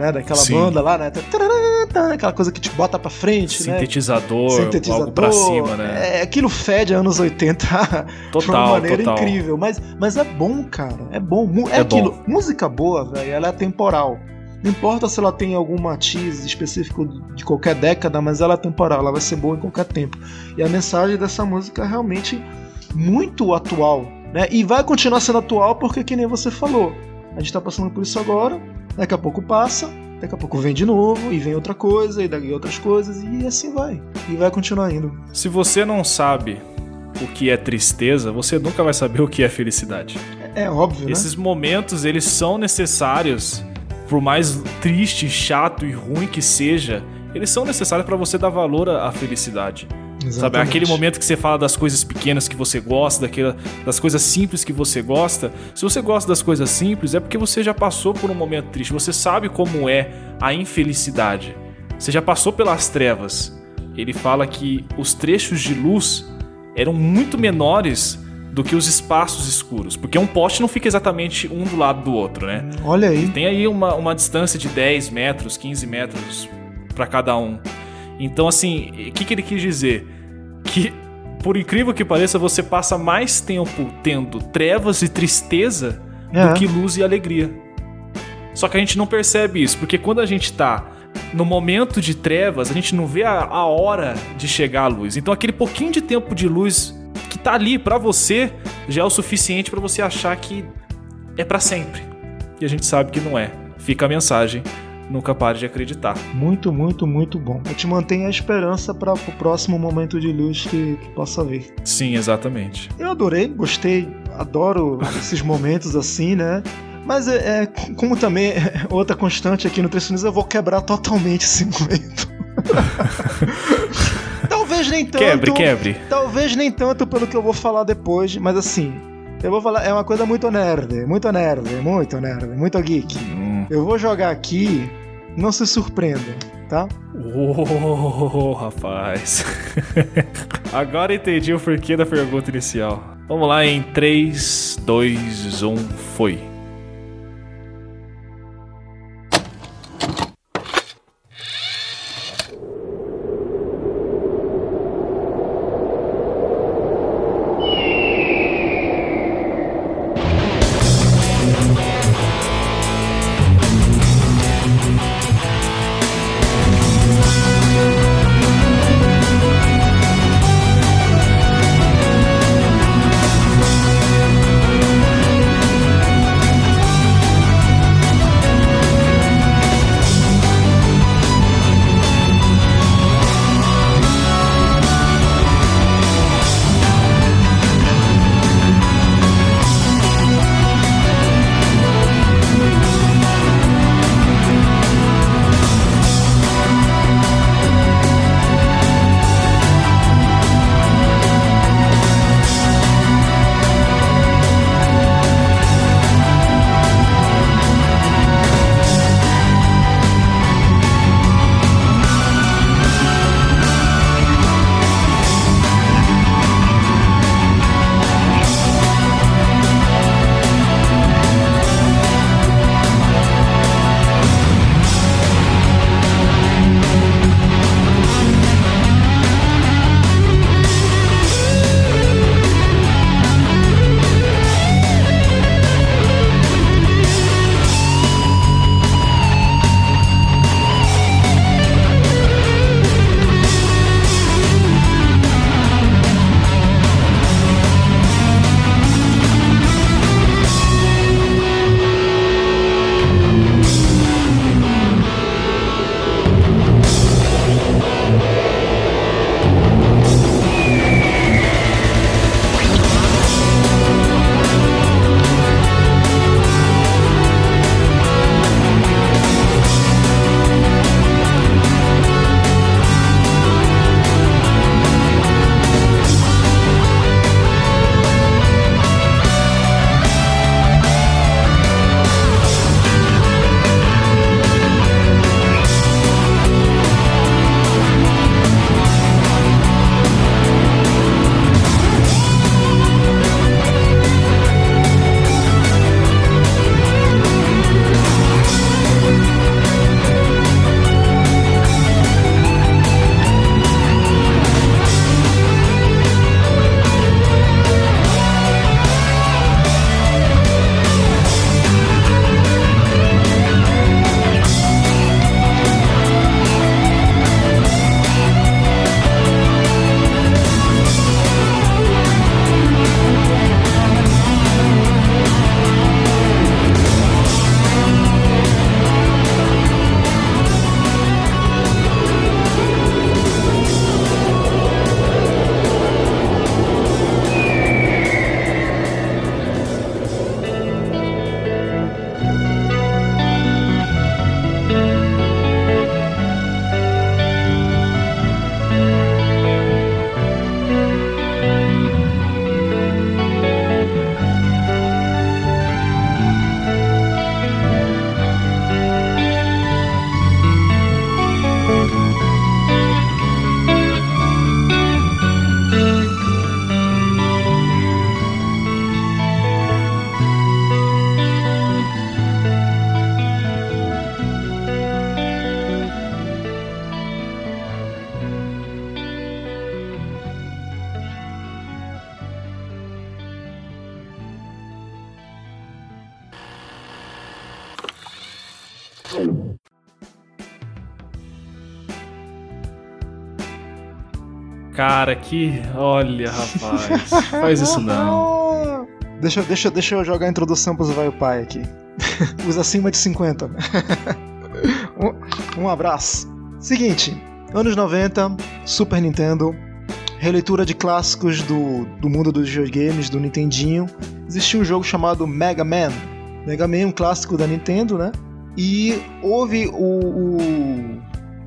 né? Daquela Sim. banda lá, né? Tarará, Aquela coisa que te bota pra frente, né? Sintetizador, Sintetizador, algo pra cima, né? É, aquilo fede anos 80 de uma Total, maneira total. incrível. Mas, mas é bom, cara. É bom. É, É aquilo. bom. Música boa, velho, ela é temporal. Não importa se ela tem algum matiz específico de qualquer década, mas ela é temporal, ela vai ser boa em qualquer tempo. E a mensagem dessa música é realmente muito atual, né? E vai continuar sendo atual porque, que nem você falou, a gente tá passando por isso agora, daqui a pouco passa, daqui a pouco vem de novo, e vem outra coisa, e daqui outras coisas, e assim vai. E vai continuar indo. Se você não sabe o que é tristeza, você nunca vai saber o que é felicidade. É, é óbvio, né? Esses momentos, eles são necessários, por mais triste, chato e ruim que seja, eles são necessários pra você dar valor à à felicidade. Sabe, Exatamente. aquele momento que você fala das coisas pequenas que você gosta, daquela, das coisas simples que você gosta. Se você gosta das coisas simples, é porque você já passou por um momento triste. Você sabe como é a infelicidade. Você já passou pelas trevas. Ele fala que os trechos de luz eram muito menores do que os espaços escuros. Porque um poste não fica exatamente um do lado do outro, né? Olha aí. Tem aí uma, uma distância de 10 metros, 15 metros para cada um. Então, assim, o que, que ele quis dizer? Que, por incrível que pareça, você passa mais tempo tendo trevas e tristeza É. do que luz e alegria. Só que a gente não percebe isso, porque quando a gente tá no momento de trevas, a gente não vê a, a hora de chegar à luz. Então, aquele pouquinho de tempo de luz que tá ali pra você já é o suficiente pra você achar que é pra sempre. E a gente sabe que não é. Fica a mensagem. Nunca pare de acreditar. Muito, muito, muito bom. Eu te mantenho a esperança para o próximo momento de luz que, que possa vir. Sim, exatamente. Eu adorei, gostei, adoro esses momentos assim, né? Mas é, é, como também é outra constante aqui no Nutricionista, eu vou quebrar totalmente esse momento. talvez nem tanto. Quebre, quebre. Talvez nem tanto pelo que eu vou falar depois, mas assim, eu vou falar, é uma coisa muito nerd, muito nerd, muito nerd, muito geek. Hum. Eu vou jogar aqui, não se surpreenda, tá? Oh, rapaz. Agora entendi o porquê da pergunta inicial. Vamos lá em 3, 2, 1, foi. Cara, que. Olha, rapaz. Faz isso não. Deixa, deixa, deixa eu jogar a introdução pros vai pai aqui. Os acima de 50. né? um, um abraço. Seguinte, anos 90, Super Nintendo, releitura de clássicos do, do mundo dos videogames, do Nintendinho. Existia um jogo chamado Mega Man. Mega Man é um clássico da Nintendo, né? E houve o, o,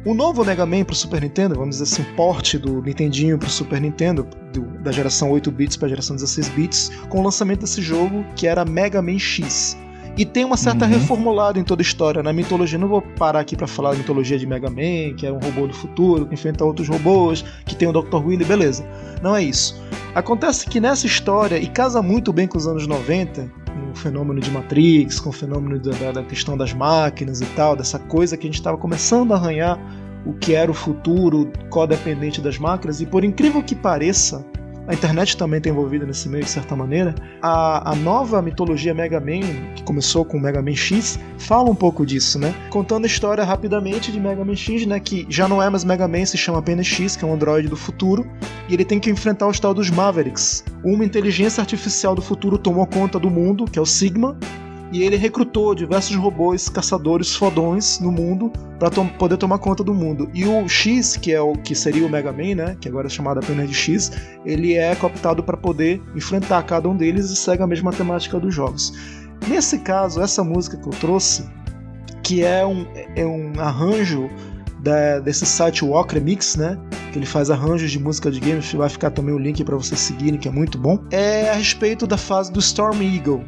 o novo Mega Man pro Super Nintendo, vamos dizer assim, porte do Nintendinho pro Super Nintendo, do- da geração 8 bits para a geração 16 bits, com o lançamento desse jogo que era Mega Man X. E tem uma certa Uhum. reformulada em toda a história. Na mitologia, não vou parar aqui para falar da mitologia de Mega Man, que é um robô do futuro, que enfrenta outros robôs, que tem o Dr. Willy, beleza. Não é isso. Acontece que nessa história, e casa muito bem com os anos 90, com o fenômeno de Matrix, com o fenômeno da, da- questão das máquinas e tal, dessa coisa que a gente estava começando a arranhar o que era o futuro codependente das máquinas, e por incrível que pareça, a internet também está envolvida nesse meio de certa maneira. A, a nova mitologia Mega Man, que começou com o Mega Man X, fala um pouco disso, né? Contando a história rapidamente de Mega Man X, né? Que já não é mais Mega Man, se chama apenas X, que é um androide do futuro, e ele tem que enfrentar os tal dos Mavericks. Uma inteligência artificial do futuro tomou conta do mundo, que é o Sigma, e ele recrutou diversos robôs caçadores fodões no mundo para poder tomar conta do mundo. E o X, que é o que seria o Mega Man, né, que agora é chamado apenas de X, ele é cooptado para poder enfrentar cada um deles e segue a mesma temática dos jogos. Nesse caso, essa música que eu trouxe, que é um, é um arranjo da- desse site Walk Remix, né? Que ele faz arranjos de música de games, vai ficar também o link para vocês seguirem, que é muito bom. É a respeito da fase do Storm Eagle,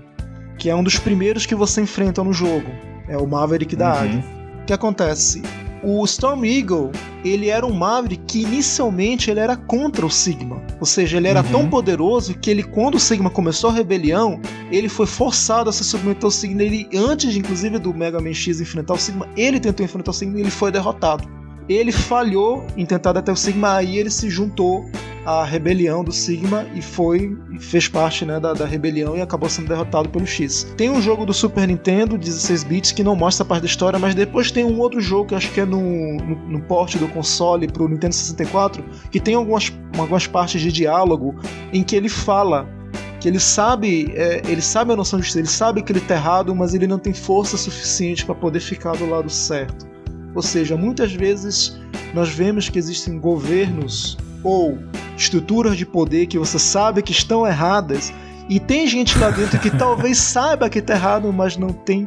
que é um dos primeiros que você enfrenta no jogo. É o Maverick da Uhum. Águia. O que acontece? O Storm Eagle, ele era um Maverick que inicialmente ele era contra o Sigma. Ou seja, ele era Uhum. tão poderoso que ele, quando o Sigma começou a rebelião, ele foi forçado a se submeter ao Sigma. Ele, antes, inclusive, do Mega Man X enfrentar o Sigma, ele tentou enfrentar o Sigma e ele foi derrotado. Ele falhou em tentar até o Sigma, aí ele se juntou à rebelião do Sigma e foi fez parte né, da, da rebelião e acabou sendo derrotado pelo X. Tem um jogo do Super Nintendo, 16 bits, que não mostra a parte da história, mas depois tem um outro jogo que acho que é no, no, no porte do console pro Nintendo 64, que tem algumas, algumas partes de diálogo em que ele fala que ele sabe, é, ele sabe a noção de justiça, ele sabe que ele tá errado, mas ele não tem força suficiente para poder ficar do lado certo. Ou seja, muitas vezes nós vemos que existem governos ou estruturas de poder que você sabe que estão erradas e tem gente lá dentro que talvez saiba que está errado, mas não tem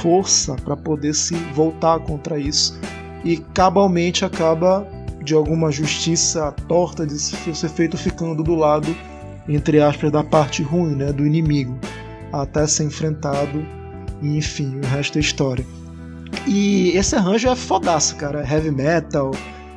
força para poder se voltar contra isso e cabalmente acaba de alguma justiça torta de ser feito ficando do lado entre aspas da parte ruim, né, do inimigo, até ser enfrentado e enfim, o resto é história. E esse arranjo é fodaço, cara. É heavy metal.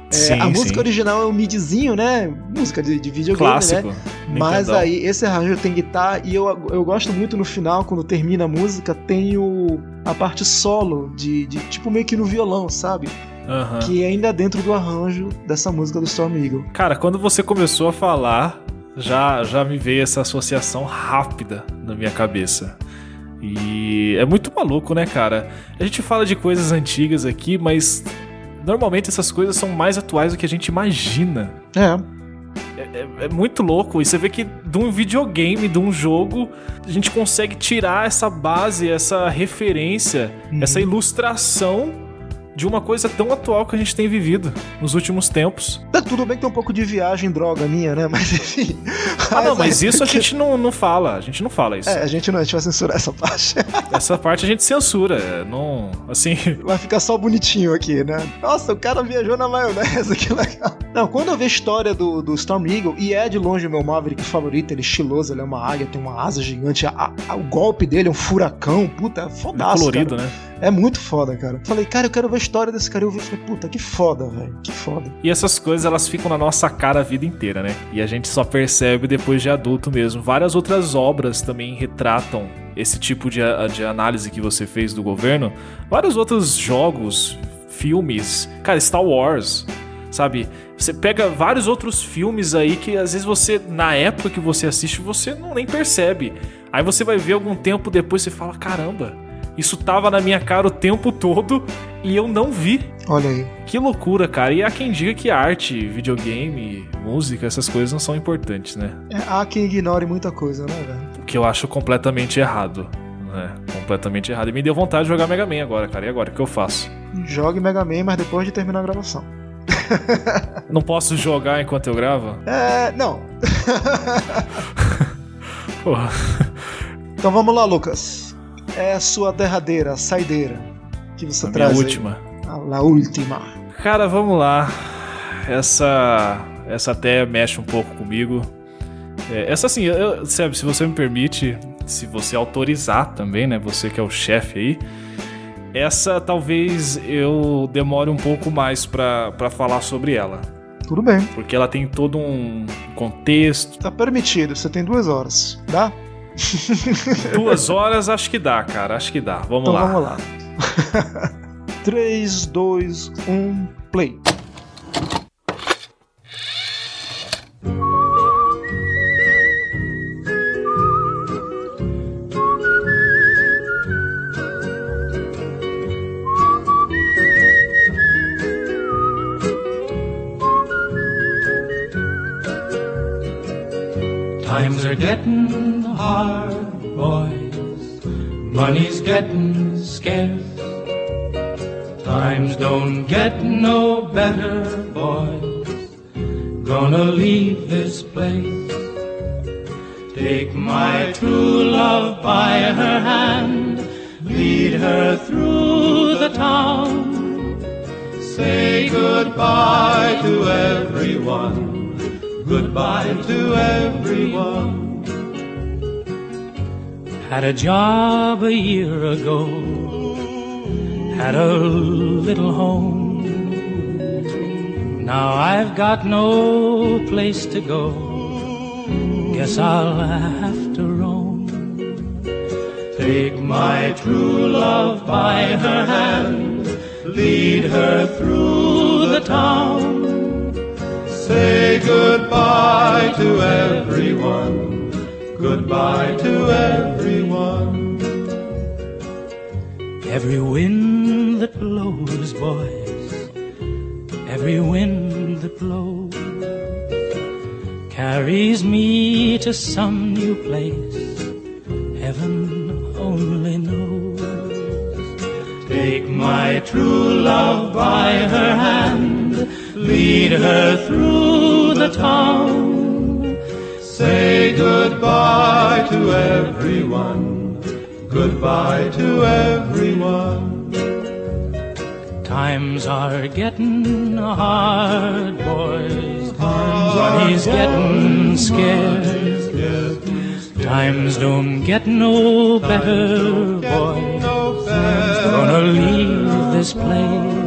É, Sim, a música sim. original é um midzinho, né? Música de, de videogame, Clássico. né? Mas Nintendão. aí, esse arranjo tem guitarra e eu, eu gosto muito no final, quando termina a música, tem o, a parte solo, de, de tipo meio que no violão, sabe? Aham. Que é ainda dentro do arranjo dessa música do Storm Eagle. Cara, quando você começou a falar, já, já me veio essa associação rápida na minha cabeça. E é muito maluco, né, cara? A gente fala de coisas antigas aqui, mas normalmente essas coisas são mais atuais do que a gente imagina. É, É, é muito louco. E você vê que de um videogame, de um jogo, a gente consegue tirar essa base, essa referência, Uhum. essa ilustração de uma coisa tão atual que a gente tem vivido nos últimos tempos. Tá, tudo bem que tem um pouco de viagem, droga minha, né? Mas enfim. Ah, não, mas é isso a gente não, não fala. A gente não fala isso. É, a gente não, a gente vai censurar essa parte. Essa parte a gente censura. é, Não, assim. Vai ficar só bonitinho aqui, né? Nossa, o cara viajou na maionese, que legal. Não, quando eu vi a história do, do Storm Eagle, e é de longe o meu Maverick favorito, ele é estiloso, ele é uma águia, tem uma asa gigante, a- a- o golpe dele é um furacão, puta, é fodaço, colorido, cara. né? É muito foda, cara. Falei, cara, eu quero ver história desse cara. Eu vi e falei, puta, que foda, velho, que foda. E essas coisas elas ficam na nossa cara a vida inteira, né? E a gente só percebe depois de adulto mesmo. Várias outras obras também retratam esse tipo de, de análise que você fez do governo. Vários outros jogos, filmes. Cara, Star Wars, sabe? Você pega vários outros filmes aí que às vezes você, na época que você assiste, você não nem percebe. Aí você vai ver algum tempo depois e fala: caramba, isso tava na minha cara o tempo todo e eu não vi. Olha aí. Que loucura, cara. E há quem diga que arte, videogame, música, essas coisas não são importantes, né? É, há quem ignore muita coisa, né, velho? O que eu acho completamente errado. Né? Completamente errado. E me deu vontade de jogar Mega Man agora, cara. E agora? O que eu faço? Jogue Mega Man, mas depois de terminar a gravação. Não posso jogar enquanto eu gravo? É. Não. Porra. Então vamos lá, Lucas. É a sua derradeira, saideira. Que você A minha traz. aí. última. A la última. Cara, vamos lá. Essa. Essa até mexe um pouco comigo. É, essa assim, eu, sabe, se você me permite, se você autorizar também, né? Você que é o chefe aí. Essa talvez eu demore um pouco mais pra pra falar sobre ela. Tudo bem. Porque ela tem todo um contexto. Tá permitido, você tem duas horas. Dá? Duas horas acho que dá, cara. Acho que dá. Vamos então lá. vamos lá. 3, 2, 1, play. Getting scarce. Times don't get no better, boys. Gonna leave this place. Take my true love by her hand. Lead her through the town. Say goodbye to everyone. Goodbye to everyone. Had a job a year ago. Had a little home. Now I've got no place to go. Guess I'll have to roam. Take my true love by her hand. Lead her through the town. Say goodbye to everyone. Goodbye to everyone. Every wind that blows, boys. Every wind that blows carries me to some new place. Heaven only knows. Take my true love by her hand, lead her through the town. Say goodbye to everyone, goodbye to everyone. Times are getting hard, boys. Times Money's getting scarce. Times don't get no better, boys. Gonna leave this place.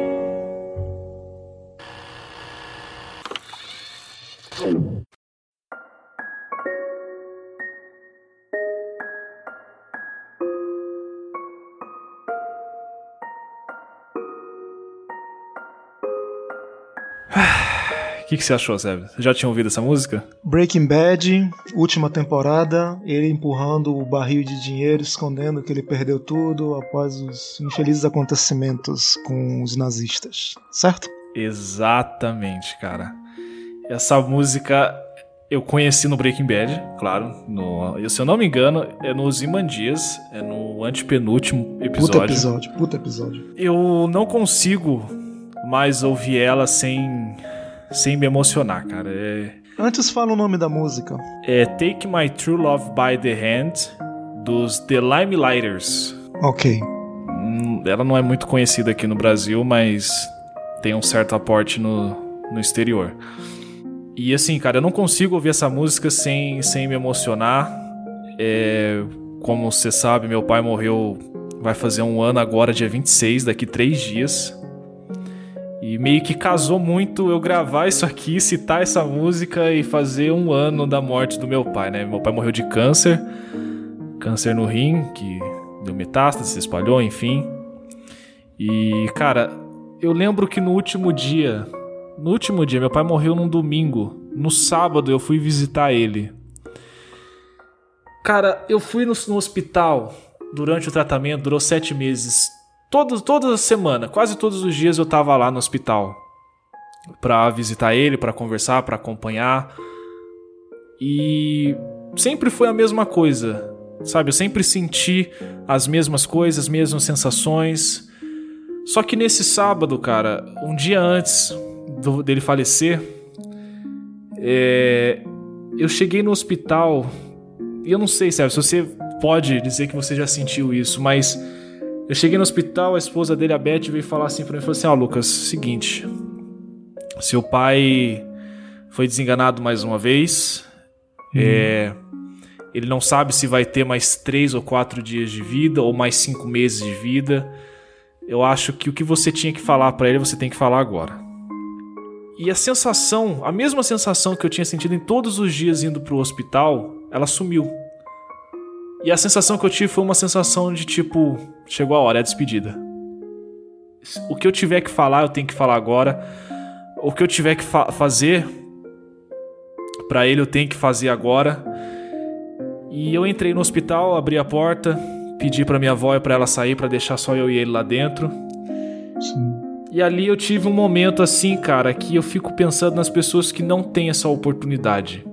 Que, que você achou, Zé? Você já tinha ouvido essa música? Breaking Bad, última temporada, ele empurrando o barril de dinheiro, escondendo que ele perdeu tudo após os infelizes acontecimentos com os nazistas, certo? Exatamente, cara. Essa música eu conheci no Breaking Bad, claro. No, se eu não me engano, é no Zimandias, é no antepenúltimo episódio. Puta episódio, puta episódio. Eu não consigo mais ouvir ela sem, sem me emocionar, cara. É, Antes fala o nome da música. é Take My True Love by the Hand, dos The Limelighters. Ok. Hum, Ela não é muito conhecida aqui no Brasil, mas tem um certo aporte no, no exterior. E assim, cara, eu não consigo ouvir essa música sem, sem me emocionar. É, como você sabe, meu pai morreu, vai fazer um ano agora, dia 26, daqui três dias. E meio que casou muito eu gravar isso aqui, citar essa música e fazer um ano da morte do meu pai, né? Meu pai morreu de câncer, câncer no rim, que deu metástase, se espalhou, enfim. E, cara, eu lembro que no último dia, no último dia, meu pai morreu num domingo. No sábado eu fui visitar ele. Cara, eu fui no, no hospital durante o tratamento, durou sete meses. Todos, toda semana, quase todos os dias eu tava lá no hospital para visitar ele, para conversar, para acompanhar. E sempre foi a mesma coisa, sabe? Eu sempre senti as mesmas coisas, as mesmas sensações. Só que nesse sábado, cara, um dia antes do, dele falecer, é, eu cheguei no hospital e eu não sei, sabe, se você pode dizer que você já sentiu isso, mas eu cheguei no hospital, a esposa dele, a Beth, veio falar assim pra mim, falou assim, ó, oh, Lucas, seguinte, seu pai foi desenganado mais uma vez, hum. é, ele não sabe se vai ter mais três ou quatro dias de vida ou mais cinco meses de vida. Eu acho que o que você tinha que falar para ele, você tem que falar agora. E a sensação, a mesma sensação que eu tinha sentido em todos os dias indo pro hospital, ela sumiu. E a sensação que eu tive foi uma sensação de tipo, chegou a hora, é a despedida. O que eu tiver que falar, eu tenho que falar agora. O que eu tiver que fa fazer para ele, eu tenho que fazer agora. E eu entrei no hospital, abri a porta, pedi para minha avó e para ela sair para deixar só eu e ele lá dentro. Sim. E ali eu tive um momento assim, cara, que eu fico pensando nas pessoas que não têm essa oportunidade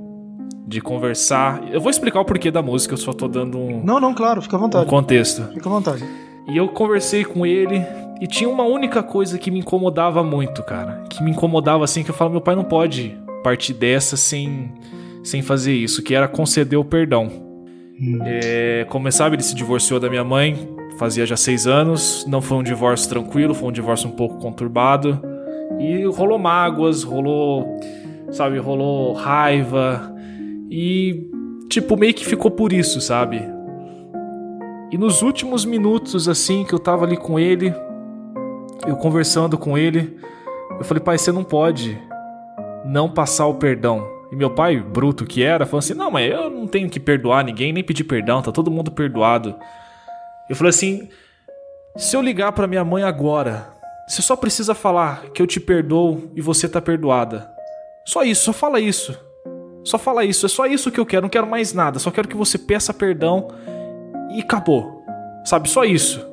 de conversar. Eu vou explicar o porquê da música, eu só tô dando um. Não, não, claro, fica à vontade. Um contexto. Fica à vontade. E eu conversei com ele e tinha uma única coisa que me incomodava muito, cara. Que me incomodava assim, que eu falo, meu pai não pode partir dessa sem, sem fazer isso, que era conceder o perdão. Hum. É, como sabe, ele se divorciou da minha mãe fazia já seis anos. Não foi um divórcio tranquilo, foi um divórcio um pouco conturbado. E rolou mágoas, rolou, sabe, rolou raiva. E, tipo, meio que ficou por isso, sabe? E nos últimos minutos, assim, que eu tava ali com ele, eu conversando com ele, eu falei, pai, você não pode não passar o perdão. E meu pai, bruto que era, falou assim: não, mas eu não tenho que perdoar ninguém, nem pedir perdão, tá todo mundo perdoado. Eu falei assim: se eu ligar para minha mãe agora, você só precisa falar que eu te perdoo e você tá perdoada. Só isso, só fala isso. Só fala isso, é só isso que eu quero, não quero mais nada. Só quero que você peça perdão e acabou. Sabe, só isso.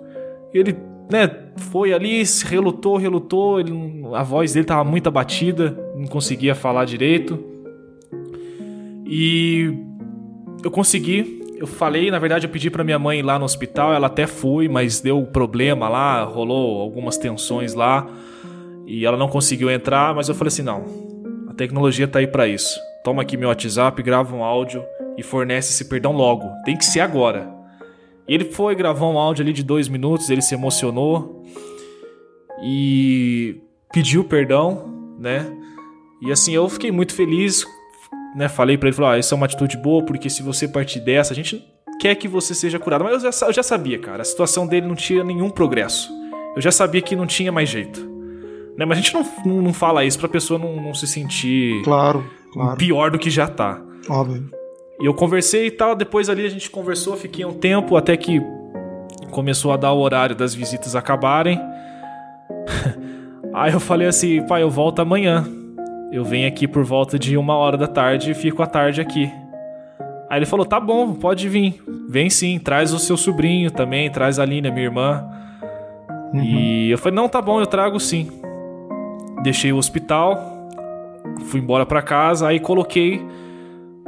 Ele, né, foi ali, relutou, relutou, ele, a voz dele tava muito abatida, não conseguia falar direito. E eu consegui, eu falei, na verdade, eu pedi para minha mãe ir lá no hospital, ela até foi, mas deu problema lá, rolou algumas tensões lá e ela não conseguiu entrar, mas eu falei assim: não, a tecnologia tá aí para isso. Toma aqui meu WhatsApp, grava um áudio e fornece esse perdão logo. Tem que ser agora. E ele foi, gravou um áudio ali de dois minutos, ele se emocionou e pediu perdão, né? E assim, eu fiquei muito feliz né, falei para ele, falou, ah, isso é uma atitude boa, porque se você partir dessa, a gente quer que você seja curado. Mas eu já, eu já sabia, cara, a situação dele não tinha nenhum progresso. Eu já sabia que não tinha mais jeito. Né? Mas a gente não, não, não fala isso pra pessoa não, não se sentir claro, claro. pior do que já tá. Óbvio. E eu conversei e tal, depois ali a gente conversou, fiquei um tempo até que começou a dar o horário das visitas acabarem. Aí eu falei assim, pai, eu volto amanhã. Eu venho aqui por volta de uma hora da tarde e fico a tarde aqui. Aí ele falou: tá bom, pode vir. Vem sim, traz o seu sobrinho também, traz a Aline, minha irmã. Uhum. E eu falei: não, tá bom, eu trago sim. Deixei o hospital, fui embora para casa, aí coloquei,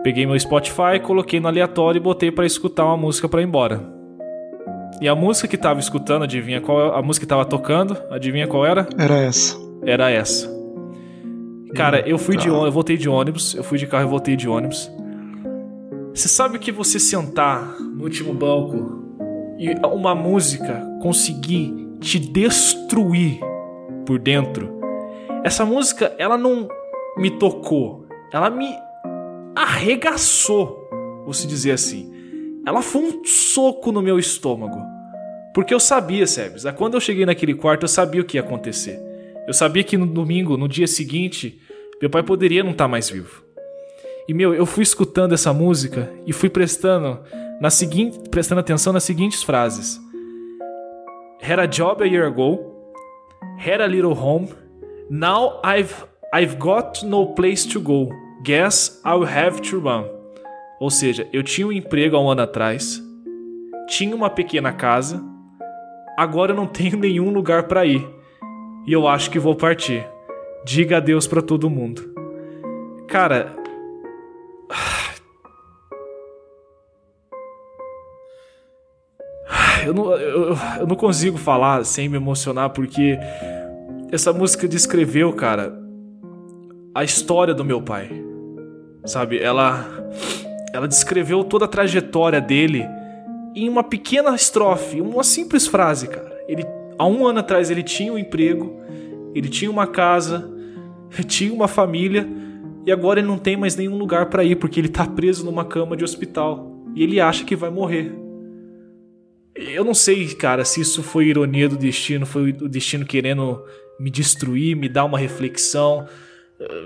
peguei meu Spotify, coloquei no aleatório e botei para escutar uma música para ir embora. E a música que tava escutando, adivinha qual a música que tava tocando? Adivinha qual era? Era essa. Era essa. Cara, eu fui de ônibus, eu voltei de ônibus, eu fui de carro e voltei de ônibus. Você sabe que você sentar no último banco e uma música conseguir te destruir por dentro Essa música, ela não me tocou, ela me arregaçou, vou se dizer assim. Ela foi um soco no meu estômago. Porque eu sabia, Sebes, quando eu cheguei naquele quarto, eu sabia o que ia acontecer. Eu sabia que no domingo, no dia seguinte, meu pai poderia não estar mais vivo. E meu, eu fui escutando essa música e fui prestando na seguinte, prestando atenção nas seguintes frases. Had a job a year ago, had a little home, now I've I've got no place to go. Guess I'll have to run. Ou seja, eu tinha um emprego há um ano atrás, tinha uma pequena casa, agora eu não tenho nenhum lugar para ir. E eu acho que vou partir. Diga adeus para todo mundo. Cara, eu não, eu, eu não consigo falar sem me emocionar porque essa música descreveu, cara, a história do meu pai. Sabe? Ela ela descreveu toda a trajetória dele em uma pequena estrofe, uma simples frase, cara. Ele há um ano atrás ele tinha um emprego, ele tinha uma casa, tinha uma família e agora ele não tem mais nenhum lugar para ir porque ele tá preso numa cama de hospital e ele acha que vai morrer. Eu não sei, cara, se isso foi ironia do destino, foi o destino querendo me destruir, me dar uma reflexão,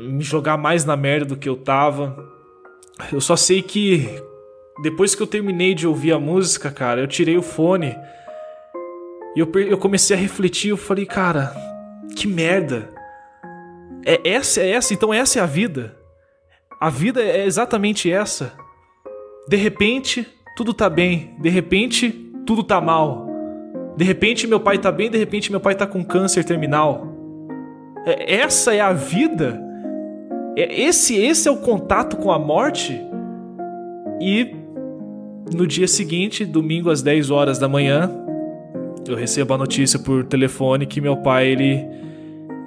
me jogar mais na merda do que eu tava. Eu só sei que depois que eu terminei de ouvir a música, cara, eu tirei o fone e eu, eu comecei a refletir. Eu falei, cara, que merda. É essa, é essa, então essa é a vida. A vida é exatamente essa. De repente, tudo tá bem. De repente, tudo tá mal. De repente meu pai tá bem, de repente meu pai tá com câncer terminal. É, essa é a vida? É, esse, esse é o contato com a morte? E no dia seguinte, domingo às 10 horas da manhã, eu recebo a notícia por telefone que meu pai ele,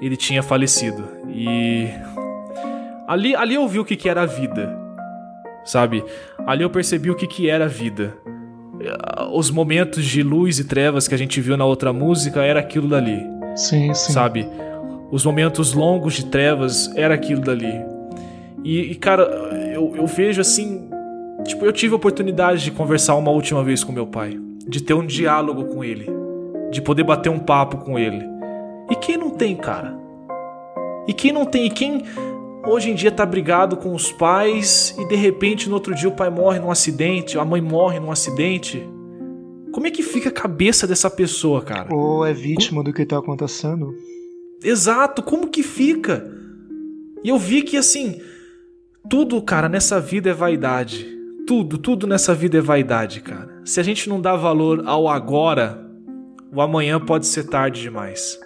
ele tinha falecido. E ali, ali eu vi o que, que era a vida, sabe? Ali eu percebi o que, que era a vida os momentos de luz e trevas que a gente viu na outra música era aquilo dali. Sim, sim. Sabe? Os momentos longos de trevas era aquilo dali. E, e cara, eu, eu vejo assim. Tipo, eu tive a oportunidade de conversar uma última vez com meu pai. De ter um diálogo com ele. De poder bater um papo com ele. E quem não tem, cara? E quem não tem? E quem hoje em dia tá brigado com os pais e de repente no outro dia o pai morre num acidente, a mãe morre num acidente. Como é que fica a cabeça dessa pessoa, cara? Ou é vítima do que tá acontecendo? Exato, como que fica? E eu vi que assim, tudo, cara, nessa vida é vaidade. Tudo, tudo nessa vida é vaidade, cara. Se a gente não dá valor ao agora, o amanhã pode ser tarde demais.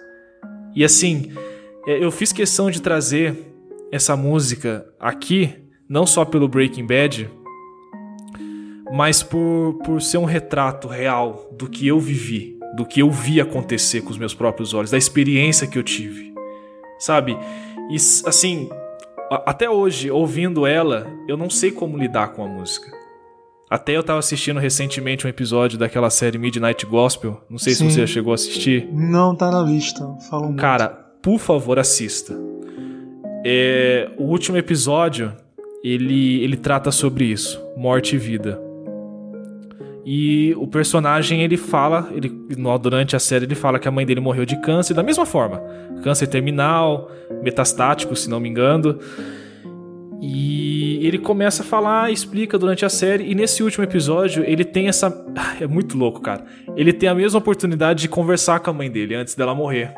E assim, é, eu fiz questão de trazer essa música aqui, não só pelo Breaking Bad, mas por, por ser um retrato real do que eu vivi, do que eu vi acontecer com os meus próprios olhos, da experiência que eu tive. Sabe? E assim, até hoje, ouvindo ela, eu não sei como lidar com a música. Até eu tava assistindo recentemente um episódio daquela série Midnight Gospel. Não sei Sim. se você já chegou a assistir. Não, tá na lista. Fala um Cara, por favor, assista. É, o último episódio ele, ele trata sobre isso, morte e vida. E o personagem ele fala, ele durante a série ele fala que a mãe dele morreu de câncer da mesma forma, câncer terminal, metastático, se não me engano. E ele começa a falar, explica durante a série, e nesse último episódio ele tem essa. É muito louco, cara. Ele tem a mesma oportunidade de conversar com a mãe dele antes dela morrer.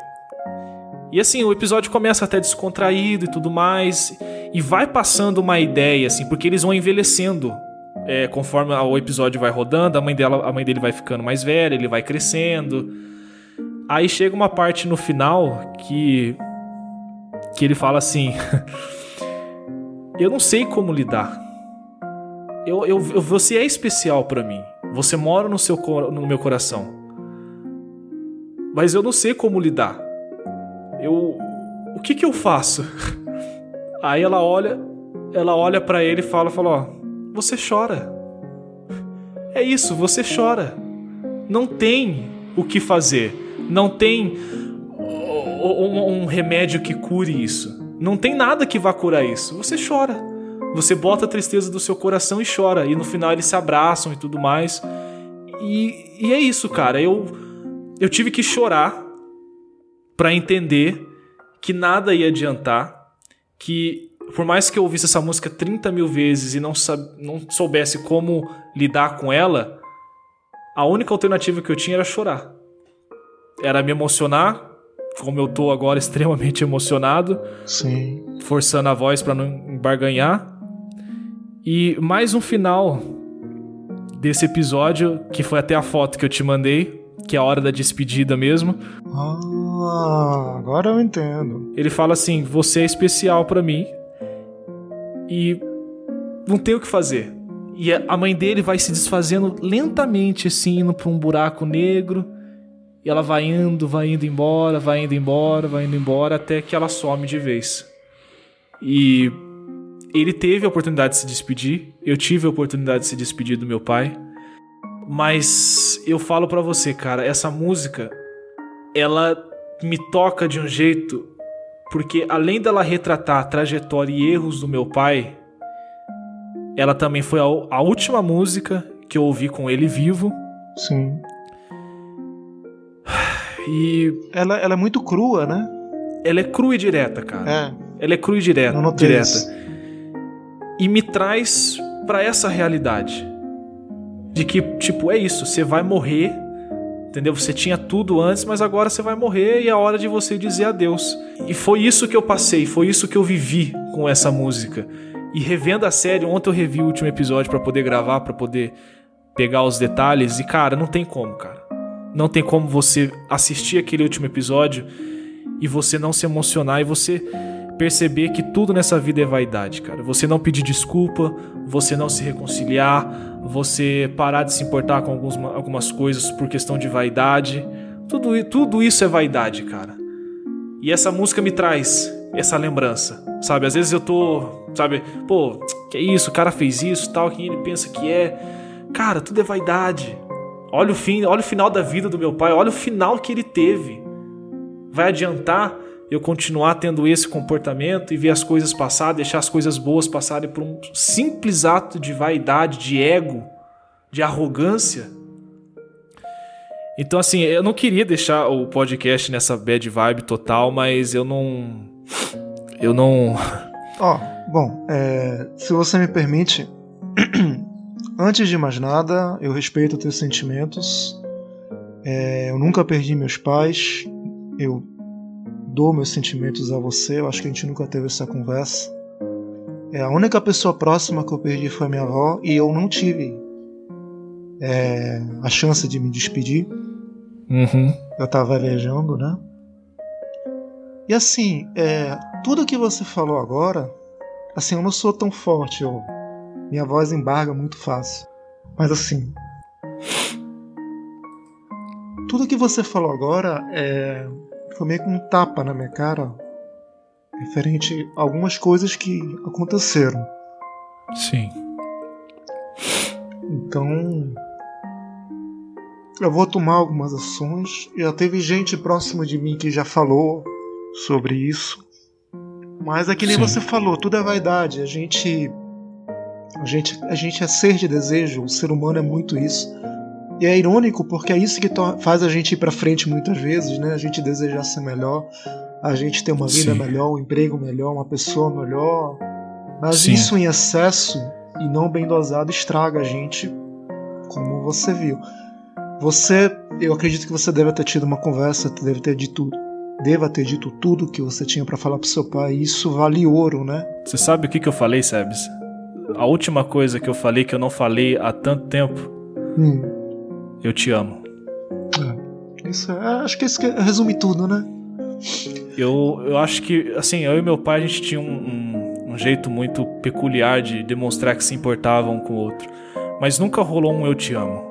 E assim, o episódio começa até descontraído e tudo mais, e vai passando uma ideia, assim, porque eles vão envelhecendo. É, conforme o episódio vai rodando, a mãe, dela, a mãe dele vai ficando mais velha, ele vai crescendo. Aí chega uma parte no final que. que ele fala assim: Eu não sei como lidar. Eu, eu, você é especial para mim. Você mora no, seu, no meu coração. Mas eu não sei como lidar eu o que que eu faço? Aí ela olha, ela olha para ele e fala, fala, você chora. É isso, você chora. Não tem o que fazer. Não tem um, um remédio que cure isso. Não tem nada que vá curar isso. Você chora. Você bota a tristeza do seu coração e chora. E no final eles se abraçam e tudo mais. E, e é isso, cara. Eu, eu tive que chorar para entender que nada ia adiantar. Que por mais que eu ouvisse essa música 30 mil vezes e não, não soubesse como lidar com ela, a única alternativa que eu tinha era chorar. Era me emocionar, como eu tô agora extremamente emocionado. Sim. Forçando a voz para não embarganhar. E mais um final desse episódio, que foi até a foto que eu te mandei, que é a hora da despedida mesmo. Ah, agora eu entendo. Ele fala assim: "Você é especial para mim e não tem o que fazer". E a mãe dele vai se desfazendo lentamente assim, indo para um buraco negro. E ela vai indo, vai indo embora, vai indo embora, vai indo embora, até que ela some de vez. E ele teve a oportunidade de se despedir, eu tive a oportunidade de se despedir do meu pai. Mas eu falo para você, cara, essa música ela me toca de um jeito porque além dela retratar a trajetória e erros do meu pai, ela também foi a, a última música que eu ouvi com ele vivo. Sim. E ela, ela é muito crua, né? Ela é crua e direta, cara. É. Ela é crua e direta. Eu notei direta. isso. E me traz para essa realidade. De que, tipo, é isso, você vai morrer, entendeu? Você tinha tudo antes, mas agora você vai morrer e é hora de você dizer adeus. E foi isso que eu passei, foi isso que eu vivi com essa música. E revendo a série, ontem eu revi o último episódio para poder gravar, para poder pegar os detalhes e cara, não tem como, cara. Não tem como você assistir aquele último episódio e você não se emocionar e você perceber que tudo nessa vida é vaidade, cara. Você não pedir desculpa, você não se reconciliar, você parar de se importar com alguns, algumas coisas por questão de vaidade. Tudo, tudo isso é vaidade, cara. E essa música me traz essa lembrança, sabe? Às vezes eu tô, sabe, pô, que é isso, o cara fez isso, tal, quem ele pensa que é. Cara, tudo é vaidade. Olha o fim, olha o final da vida do meu pai, olha o final que ele teve. Vai adiantar eu continuar tendo esse comportamento e ver as coisas passar, deixar as coisas boas passarem por um simples ato de vaidade, de ego, de arrogância? Então, assim, eu não queria deixar o podcast nessa bad vibe total, mas eu não. Eu não. Ó, bom, é, se você me permite, antes de mais nada, eu respeito teus sentimentos. É, eu nunca perdi meus pais. Eu dou meus sentimentos a você. Eu acho que a gente nunca teve essa conversa. É, a única pessoa próxima que eu perdi foi minha avó e eu não tive é, a chance de me despedir. Uhum. Eu tava viajando, né? E assim, é, tudo que você falou agora, assim, eu não sou tão forte, eu, minha voz embarga muito fácil. Mas assim, tudo que você falou agora é, foi meio que um tapa na minha cara, referente a algumas coisas que aconteceram. Sim. Então, eu vou tomar algumas ações. Já teve gente próxima de mim que já falou sobre isso. Mas é que nem Sim. você falou, tudo é vaidade. A gente, a gente, a gente é ser de desejo. O ser humano é muito isso. E é irônico porque é isso que faz a gente ir pra frente muitas vezes, né? A gente desejar ser melhor, a gente ter uma vida Sim. melhor, um emprego melhor, uma pessoa melhor. Mas Sim. isso em excesso e não bem dosado estraga a gente, como você viu. Você, eu acredito que você deve ter tido uma conversa, deve ter dito, deva ter dito tudo que você tinha pra falar pro seu pai. E isso vale ouro, né? Você sabe o que, que eu falei, Sebes? A última coisa que eu falei que eu não falei há tanto tempo, Hum, eu te amo. isso é, acho que isso resume tudo, né? Eu, eu acho que, assim, eu e meu pai, a gente tinha um, um, um jeito muito peculiar de demonstrar que se importavam um com o outro. Mas nunca rolou um eu te amo.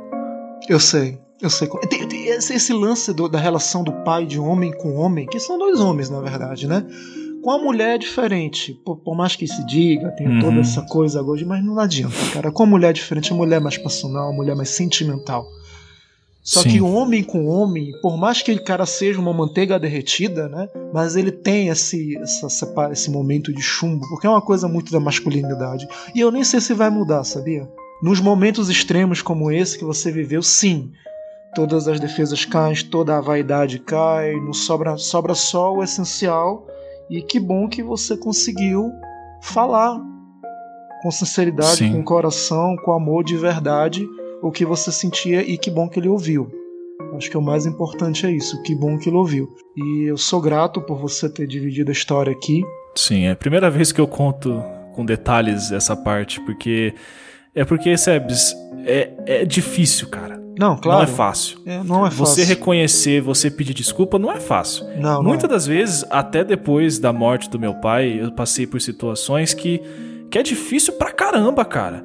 Eu sei, eu sei. Tem, tem esse, esse lance do- da relação do pai de homem com homem, que são dois homens, na verdade, né? Com a mulher é diferente. Por, por mais que se diga, tem Uhum. toda essa coisa agora, mas não adianta, cara. Com a mulher é diferente, a mulher é mais passional, a mulher é mais sentimental. Só Sim. que homem com homem, por mais que o cara seja uma manteiga derretida, né? Mas ele tem esse, essa, esse momento de chumbo, porque é uma coisa muito da masculinidade. E eu nem sei se vai mudar, sabia? Nos momentos extremos como esse que você viveu, sim. Todas as defesas caem, toda a vaidade cai, não sobra, sobra só o essencial. E que bom que você conseguiu falar com sinceridade, Sim. com coração, com amor de verdade o que você sentia e que bom que ele ouviu. Acho que o mais importante é isso, que bom que ele ouviu. E eu sou grato por você ter dividido a história aqui. Sim, é a primeira vez que eu conto com detalhes essa parte, porque. É porque, Sebs, é, é difícil, cara. Não, claro. Não é fácil. É, não é fácil. Você reconhecer, você pedir desculpa, não é fácil. Não, não Muitas é. das vezes, até depois da morte do meu pai, eu passei por situações que, que é difícil pra caramba, cara.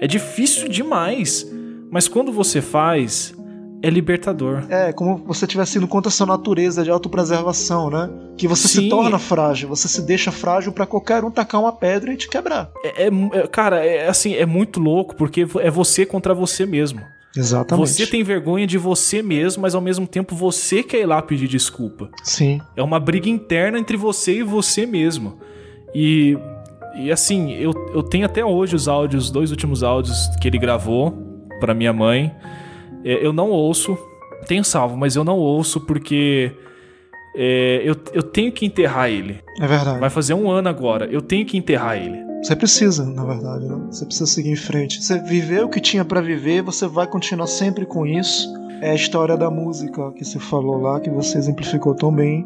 É difícil demais. Mas quando você faz, é libertador. É, como você estivesse indo contra a sua natureza de autopreservação, né? Que você se Sim. torna frágil, você se deixa frágil pra qualquer um tacar uma pedra e te quebrar. É, é- é- cara, é assim, é muito louco porque é você contra você mesmo. Exatamente. Você tem vergonha de você mesmo, mas ao mesmo tempo você quer ir lá pedir desculpa. Sim. É uma briga interna entre você e você mesmo. E, e assim, eu, eu tenho até hoje os áudios, os dois últimos áudios que ele gravou pra minha mãe. É, eu não ouço, tenho salvo, mas eu não ouço porque é, eu, eu tenho que enterrar ele. É verdade. Vai fazer um ano agora, eu tenho que enterrar ele. Você precisa, na verdade, né? Você precisa seguir em frente. Você viveu o que tinha pra viver, você vai continuar sempre com isso. É a história da música que você falou lá, que você exemplificou tão bem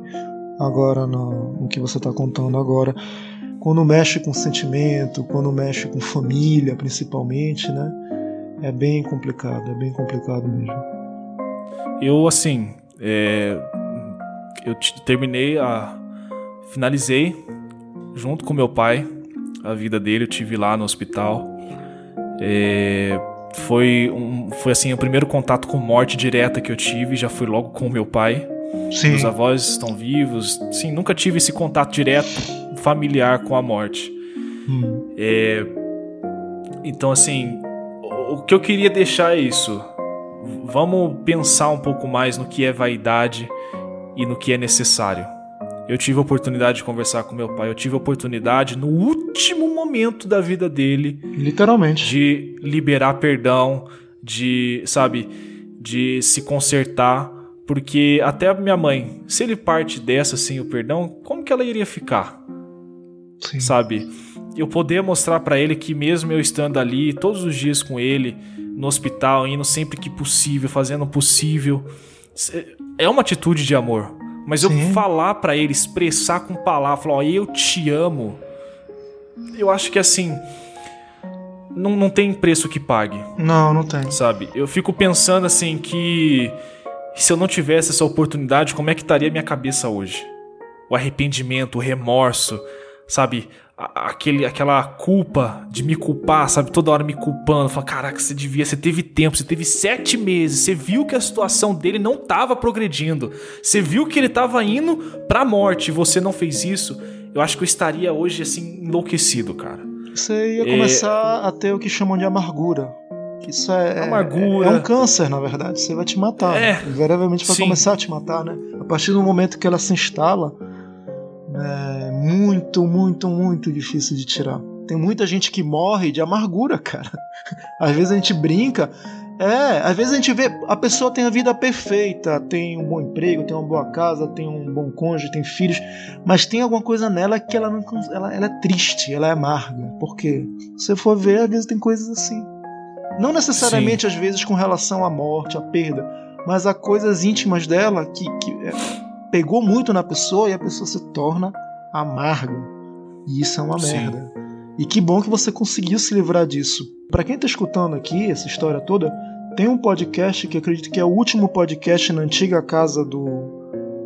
agora no, no que você tá contando agora. Quando mexe com sentimento, quando mexe com família, principalmente, né? É bem complicado, é bem complicado mesmo. Eu, assim, é, eu terminei a. Finalizei junto com meu pai a vida dele. Eu tive lá no hospital. É, foi, um, foi assim o primeiro contato com morte direta que eu tive. Já foi logo com meu pai. Sim. Meus avós estão vivos. Sim, nunca tive esse contato direto familiar com a morte. Hum. É, então, assim, o que eu queria deixar é isso. Vamos pensar um pouco mais no que é vaidade e no que é necessário. Eu tive a oportunidade de conversar com meu pai, eu tive a oportunidade no último momento da vida dele Literalmente. de liberar perdão, de, sabe, de se consertar, porque até a minha mãe, se ele parte dessa sem o perdão, como que ela iria ficar? Sim. sabe? Eu poder mostrar pra ele que mesmo eu estando ali todos os dias com ele no hospital, indo sempre que possível, fazendo o possível, é uma atitude de amor. Mas eu Sim. falar pra ele, expressar com palavras, falar, ó, eu te amo. Eu acho que assim não, não tem preço que pague, Não, não tem. sabe? Eu fico pensando assim que se eu não tivesse essa oportunidade, como é que estaria a minha cabeça hoje? O arrependimento, o remorso, sabe? Aquele, aquela culpa de me culpar, sabe? Toda hora me culpando. Falar, caraca, você devia, você teve tempo, você teve sete meses, você viu que a situação dele não tava progredindo, você viu que ele tava indo pra morte e você não fez isso. Eu acho que eu estaria hoje, assim, enlouquecido, cara. Você ia É. começar a ter o que chamam de amargura. Isso é, é- Amargura. é um câncer, na verdade. Você vai te matar. É. Invariavelmente vai Sim. começar a te matar, né? A partir do momento que ela se instala, é muito, muito, muito difícil de tirar. Tem muita gente que morre de amargura, cara. Às vezes a gente brinca. É, às vezes a gente vê a pessoa tem a vida perfeita, tem um bom emprego, tem uma boa casa, tem um bom cônjuge, tem filhos, mas tem alguma coisa nela que ela não ela, ela é triste, ela é amarga. Por quê? Se você for ver, às vezes tem coisas assim. Não necessariamente às vezes com relação à morte, à perda, mas há coisas íntimas dela que, que é, pegou muito na pessoa e a pessoa se torna amarga. E isso é uma Sim. merda. E que bom que você conseguiu se livrar disso. Pra quem tá escutando aqui essa história toda, tem um podcast que acredito que é o último podcast na antiga casa do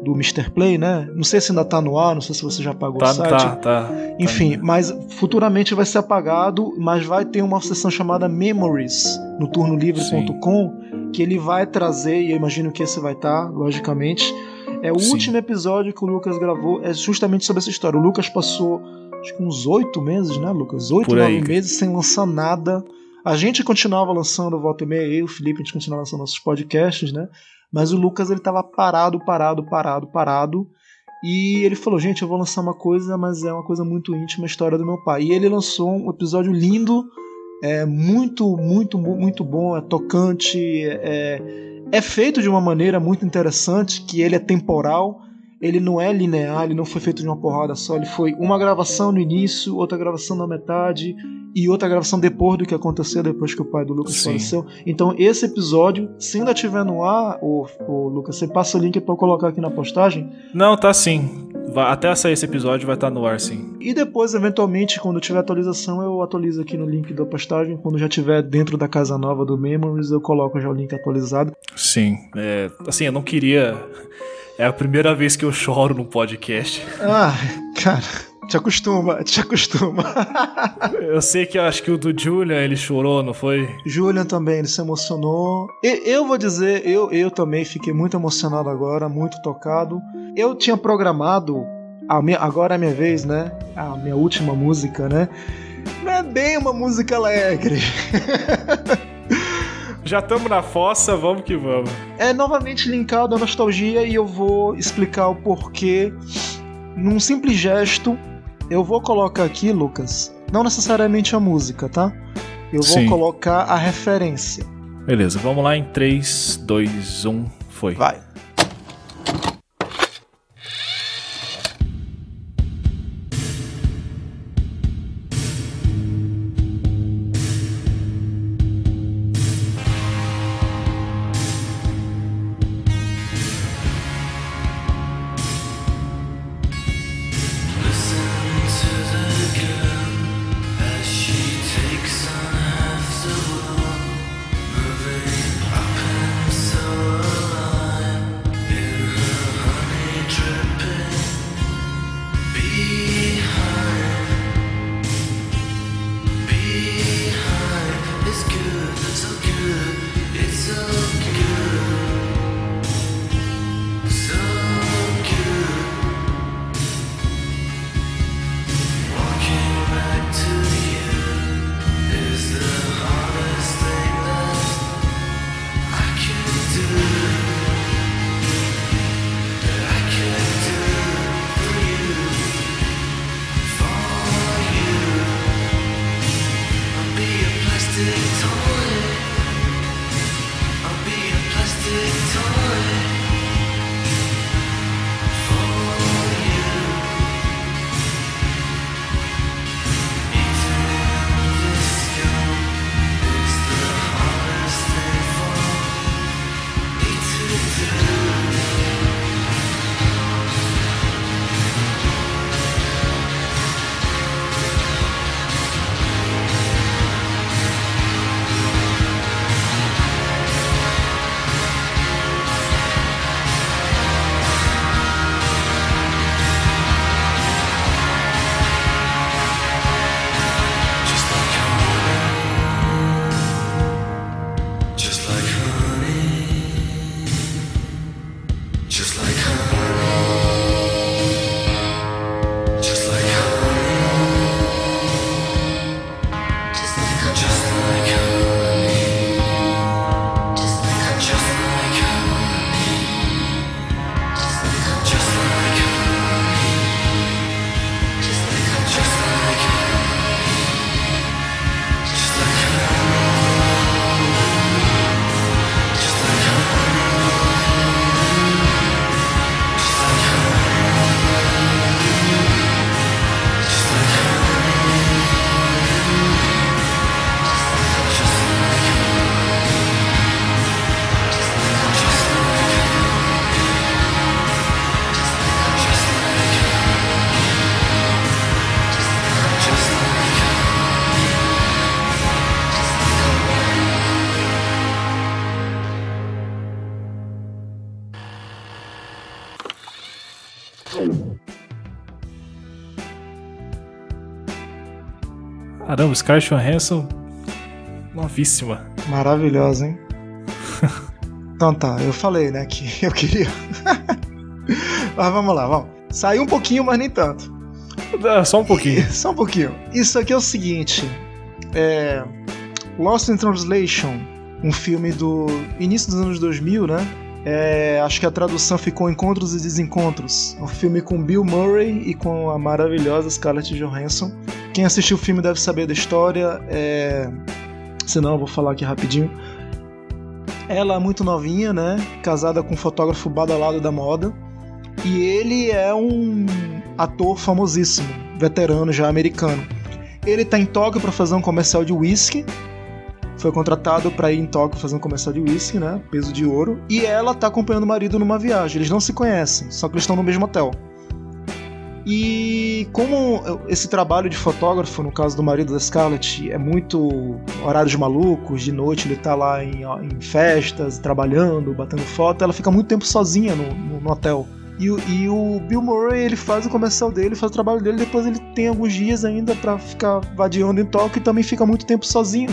do Mr. Play, né? Não sei se ainda tá no ar, não sei se você já pagou Tá, o site. tá, tá. Enfim, mas futuramente vai ser apagado, mas vai ter uma sessão chamada Memories no turnolivre.com que ele vai trazer, e eu imagino que esse vai estar, logicamente. É o Sim. último episódio que o Lucas gravou, é justamente sobre essa história. O Lucas passou acho que uns oito meses, né, Lucas? Oito, nove meses sem lançar nada. A gente continuava lançando volta e meia, eu e o Felipe, a gente continuava lançando nossos podcasts, né? Mas o Lucas ele tava parado, parado, parado, parado. E ele falou: Gente, eu vou lançar uma coisa, mas é uma coisa muito íntima, a história do meu pai. E ele lançou um episódio lindo, é muito, muito, mu- muito bom, é tocante, é, é feito de uma maneira muito interessante, que ele é temporal. Ele não é linear, ele não foi feito de uma porrada só, ele foi uma gravação no início, outra gravação na metade e outra gravação depois do que aconteceu depois que o pai do Lucas Sim. faleceu. Então, esse episódio, se ainda estiver no ar, o, Lucas, você passa o link pra eu colocar aqui na postagem. Não, tá sim. Vai- até sair esse episódio vai estar no ar, sim. E depois, eventualmente, quando tiver atualização, eu atualizo aqui no link da postagem. Quando já tiver dentro da casa nova do Memories, eu coloco já o link atualizado. Sim. É, assim, eu não queria. É a primeira vez que eu choro num podcast. Ah, cara, te acostuma, te acostuma. Eu sei que eu acho que o do Julian ele chorou, não foi? Julian também, ele se emocionou. E- eu vou dizer, eu, eu também fiquei muito emocionado agora, muito tocado. Eu tinha programado, a minha, agora é a minha vez, né? A minha última música, né? Não é bem uma música alegre. Já estamos na fossa, vamos que vamos. É novamente linkado à nostalgia e eu vou explicar o porquê. Num simples gesto, eu vou colocar aqui, Lucas, não necessariamente a música, tá? Eu vou Sim. colocar a referência. Beleza, vamos lá em 3, 2, 1, foi. Vai. Caramba, Scarlett Johansson, novíssima. Maravilhosa, hein? então tá, eu falei, né, que eu queria. mas vamos lá, vamos. Saiu um pouquinho, mas nem tanto. Ah, Só um pouquinho. Só um pouquinho. Isso aqui é o seguinte. É... Lost in Translation, um filme do início dos anos 2000, né? É, acho que a tradução ficou Encontros e Desencontros. Um filme com Bill Murray e com a maravilhosa Scarlett Johansson. Quem assistiu o filme deve saber da história. É... Senão eu vou falar aqui rapidinho. Ela é muito novinha, né? Casada com um fotógrafo badalado da moda. E ele é um ator famosíssimo, veterano já americano. Ele tá em Tóquio para fazer um comercial de whisky. Foi contratado para ir em Tóquio fazer um comercial de whisky, né? Peso de ouro. E ela tá acompanhando o marido numa viagem. Eles não se conhecem, só que eles estão no mesmo hotel. E como esse trabalho de fotógrafo, no caso do marido da Scarlett, é muito horários malucos, de noite ele tá lá em, em festas, trabalhando, batendo foto, ela fica muito tempo sozinha no, no, no hotel. E, o- e o Bill Murray, ele faz o comercial dele, faz o trabalho dele, depois ele tem alguns dias ainda pra ficar vadiando em Tóquio e também fica muito tempo sozinho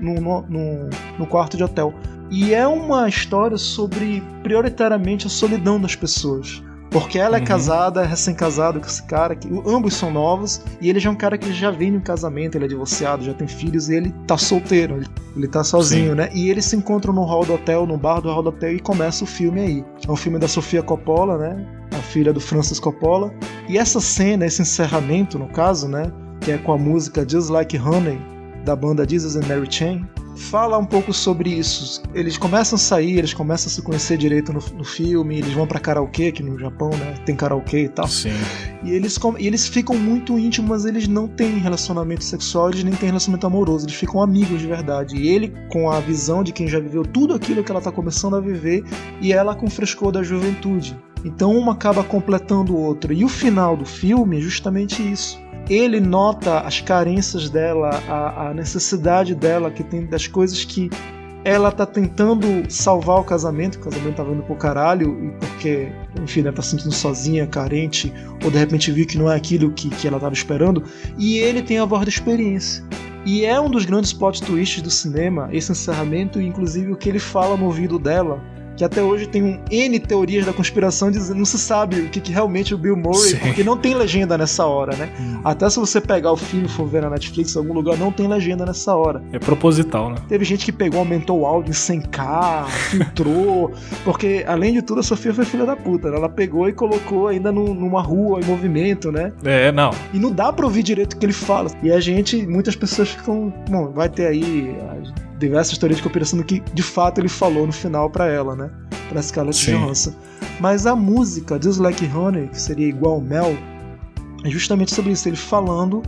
no, no, no quarto de hotel. E é uma história sobre prioritariamente a solidão das pessoas. Porque ela é Uhum. casada, é recém-casada com esse cara, que ambos são novos, e ele já é um cara que já vem no casamento, ele é divorciado, já tem filhos, e ele tá solteiro, ele, ele tá sozinho, Sim. né? E eles se encontram no hall do hotel, no bar do hall do hotel, e começa o filme aí. É um filme da Sofia Coppola, né? A filha do Francis Coppola. E essa cena, esse encerramento, no caso, né? Que é com a música Just Like Honey, da banda Jesus and Mary Chain, fala um pouco sobre isso. Eles começam a sair, eles começam a se conhecer direito no, no filme, eles vão pra karaokê, que no Japão, né? Tem karaokê e tal. Sim. E eles, e eles ficam muito íntimos, mas eles não têm relacionamento sexual, eles nem têm relacionamento amoroso, eles ficam amigos de verdade. E ele com a visão de quem já viveu tudo aquilo que ela tá começando a viver, e ela com o frescor da juventude. Então uma acaba completando o outro. E o final do filme é justamente isso. Ele nota as carências dela, a, a necessidade dela, que tem das coisas que ela tá tentando salvar o casamento, o casamento tá indo pro caralho, e porque, enfim, ela tá se sentindo sozinha, carente, ou de repente viu que não é aquilo que, que ela tava esperando, e ele tem a voz da experiência. E é um dos grandes plot twists do cinema, esse encerramento, e inclusive o que ele fala no ouvido dela, que até hoje tem um N teorias da conspiração dizendo não se sabe o que, que realmente o Bill Murray, Sim. porque não tem legenda nessa hora, né? Hum. Até se você pegar o filme e for ver na Netflix, em algum lugar não tem legenda nessa hora. É proposital, né? Teve gente que pegou, aumentou o áudio em 100k, filtrou, porque além de tudo a Sofia foi filha da puta, né? ela pegou e colocou ainda num- numa rua em movimento, né? É, não. E não dá pra ouvir direito o que ele fala. E a gente, muitas pessoas ficam, bom, vai ter aí diversas teorias de conspiração do que de fato ele falou no final pra ela, né? Pra Scarlett. Johansson. Mas a música Just Like Honey, que seria igual mel, é justamente sobre isso, ele falando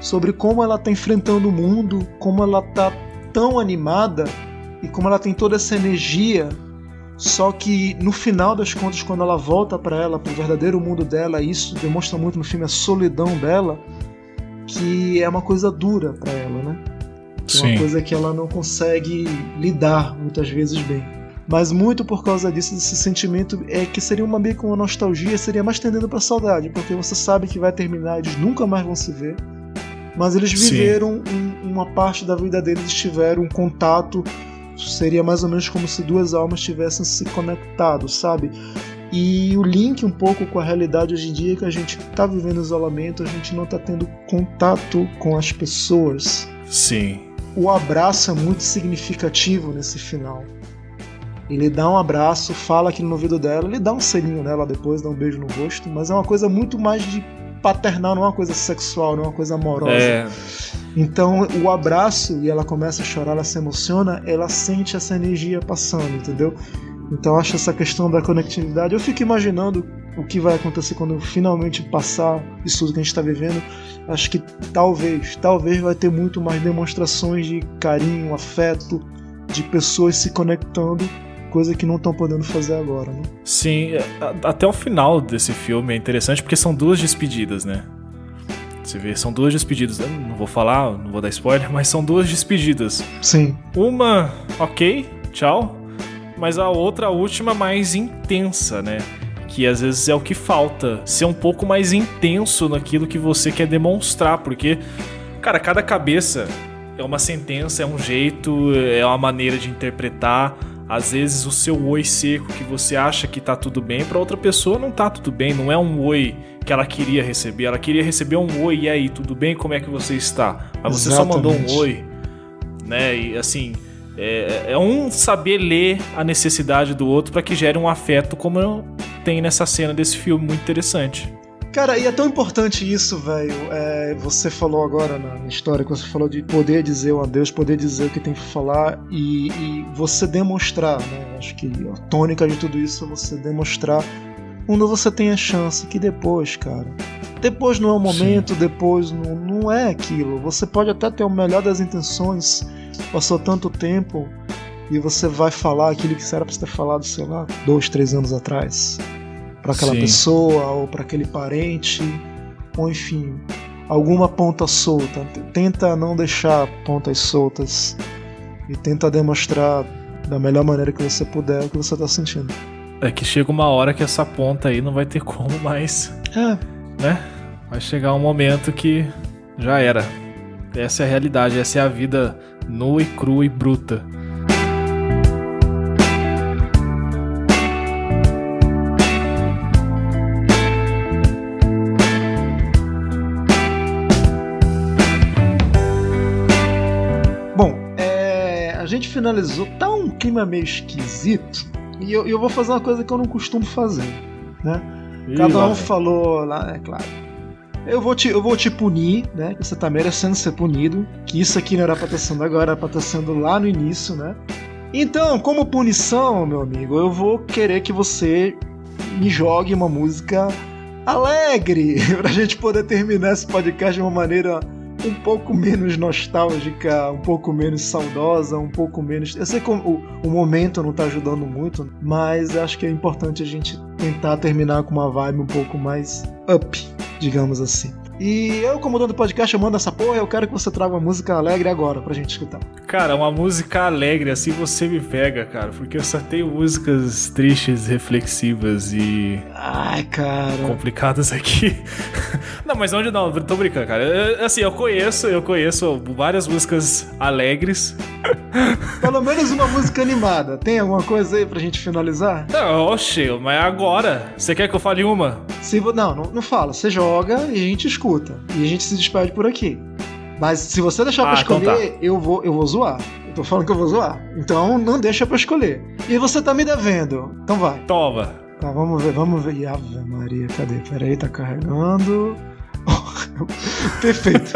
sobre como ela tá enfrentando o mundo, como ela tá tão animada e como ela tem toda essa energia. Só que no final das contas, quando ela volta pra ela, pro verdadeiro mundo dela, isso demonstra muito no filme a solidão dela, que é uma coisa dura pra ela, né? É uma Sim. coisa que ela não consegue lidar muitas vezes bem. Mas muito por causa disso, desse sentimento é que seria uma meio que uma nostalgia, seria mais tendendo pra saudade, porque você sabe que vai terminar, eles nunca mais vão se ver. Mas eles Sim. viveram um- uma parte da vida deles, tiveram um contato, seria mais ou menos como se duas almas tivessem se conectado, sabe? E o link um pouco com a realidade hoje em dia é que a gente tá vivendo isolamento, a gente não tá tendo contato com as pessoas Sim. O abraço é muito significativo nesse final. Ele dá um abraço, fala aquilo no ouvido dela, ele dá um selinho nela depois, dá um beijo no rosto, mas é uma coisa muito mais de paternal, não é uma coisa sexual, não é uma coisa amorosa. É, Então o abraço e ela começa a chorar, ela se emociona, ela sente essa energia passando, entendeu? Então eu acho essa questão da conectividade. Eu fico imaginando o que vai acontecer quando finalmente passar isso tudo que a gente está vivendo. Acho que talvez, talvez vai ter muito mais demonstrações de carinho, afeto, de pessoas se conectando, coisa que não estão podendo fazer agora, né? sim. é, Até o final desse filme é interessante porque são duas despedidas, né? Você vê, são duas despedidas. Eu não vou falar, não vou dar spoiler, mas são duas despedidas. Sim, Uma, ok, tchau. Mas a outra, a última, mais intensa, né? Que às vezes é o que falta. Ser um pouco mais intenso naquilo que você quer demonstrar. Porque, cara, cada cabeça é uma sentença, é um jeito, é uma maneira de interpretar. Às vezes o seu oi seco que você acha que tá tudo bem, pra outra pessoa não tá tudo bem. Não é um oi que ela queria receber. Ela queria receber um oi, e aí, tudo bem? Como é que você está? Mas você só mandou um Exatamente. oi né? E assim, é, é um saber ler a necessidade do outro para que gere um afeto, como tem nessa cena desse filme muito interessante. Cara, e é tão importante isso, velho. É, você falou agora na história que você falou de poder dizer o adeus, poder dizer o que tem que falar e, e você demonstrar, né? Acho que a tônica de tudo isso é você demonstrar quando você tem a chance que depois, cara. Depois não é o momento, depois não, não é aquilo. Você pode até ter o melhor das intenções, passou tanto tempo e você vai falar aquilo que era pra você ter falado, sei lá, dois, três anos atrás para aquela Sim. pessoa ou para aquele parente, ou enfim, alguma ponta solta. Tenta não deixar pontas soltas e tenta demonstrar da melhor maneira que você puder o que você tá sentindo. É que chega uma hora que essa ponta aí não vai ter como mais, É, né? Vai chegar um momento que já era. Essa é a realidade, essa é a vida nua e crua e bruta. Bom, é, a gente finalizou. Tá um clima meio esquisito. E eu, eu vou fazer uma coisa que eu não costumo fazer, né? Cada um falou lá, é claro. Eu vou, te, eu vou te punir, né? Você tá merecendo ser punido. Que isso aqui não era pra estar sendo agora, era pra estar sendo lá no início, né? Então, como punição, meu amigo, eu vou querer que você me jogue uma música alegre pra gente poder terminar esse podcast de uma maneira um pouco menos nostálgica, um pouco menos saudosa, um pouco menos. Eu sei que o, o momento não tá ajudando muito, mas acho que é importante a gente tentar terminar com uma vibe um pouco mais up, digamos assim. E eu, como dono do podcast, eu mando essa porra, eu quero que você traga uma música alegre agora pra gente escutar. Cara, uma música alegre, assim você me pega, cara, porque eu só tenho músicas tristes, reflexivas e Ai, cara. complicadas aqui. não, mas onde não, tô brincando, cara. Eu- assim, eu conheço, eu conheço várias músicas alegres. Pelo menos uma música animada. Tem alguma coisa aí pra gente finalizar? Não, oxe, mas agora, você quer que eu fale uma? Se, não, não, não fala. Você joga e a gente escuta. E a gente se despede por aqui. Mas se você deixar pra Ah, então escolher, eu, vou, eu vou zoar. Eu tô falando que eu vou zoar. Então não deixa pra escolher. E você tá me devendo. Então vai. Toma. Tá, vamos ver, vamos ver. Ave Maria, cadê? Peraí, tá carregando. Perfeito.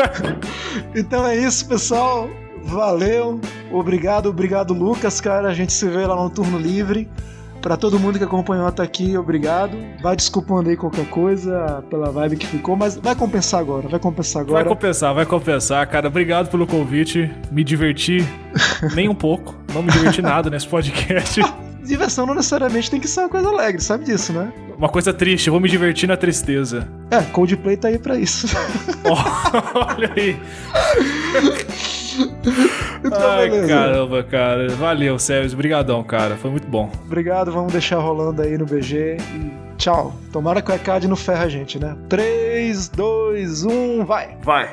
então é isso, pessoal. Valeu. Obrigado, obrigado, Lucas, cara. A gente se vê lá no turno livre. Pra todo mundo que acompanhou até aqui, obrigado. Vai desculpando aí qualquer coisa pela vibe que ficou, mas vai compensar agora, vai compensar Vai agora. compensar, vai compensar, cara. Obrigado pelo convite. Me diverti nem um pouco. Não me diverti nada nesse podcast. Diversão não necessariamente tem que ser uma coisa alegre, sabe disso, né? Uma coisa triste, eu vou me divertir na tristeza. É, Coldplay tá aí pra isso. Olha aí. então, Ai, beleza. caramba, cara. Valeu, Sérgio. Obrigadão, cara. Foi muito bom. Obrigado, vamos deixar rolando aí no BG e tchau. Tomara que o ECAD não ferra a gente, né? 3, 2, 1, vai! Vai.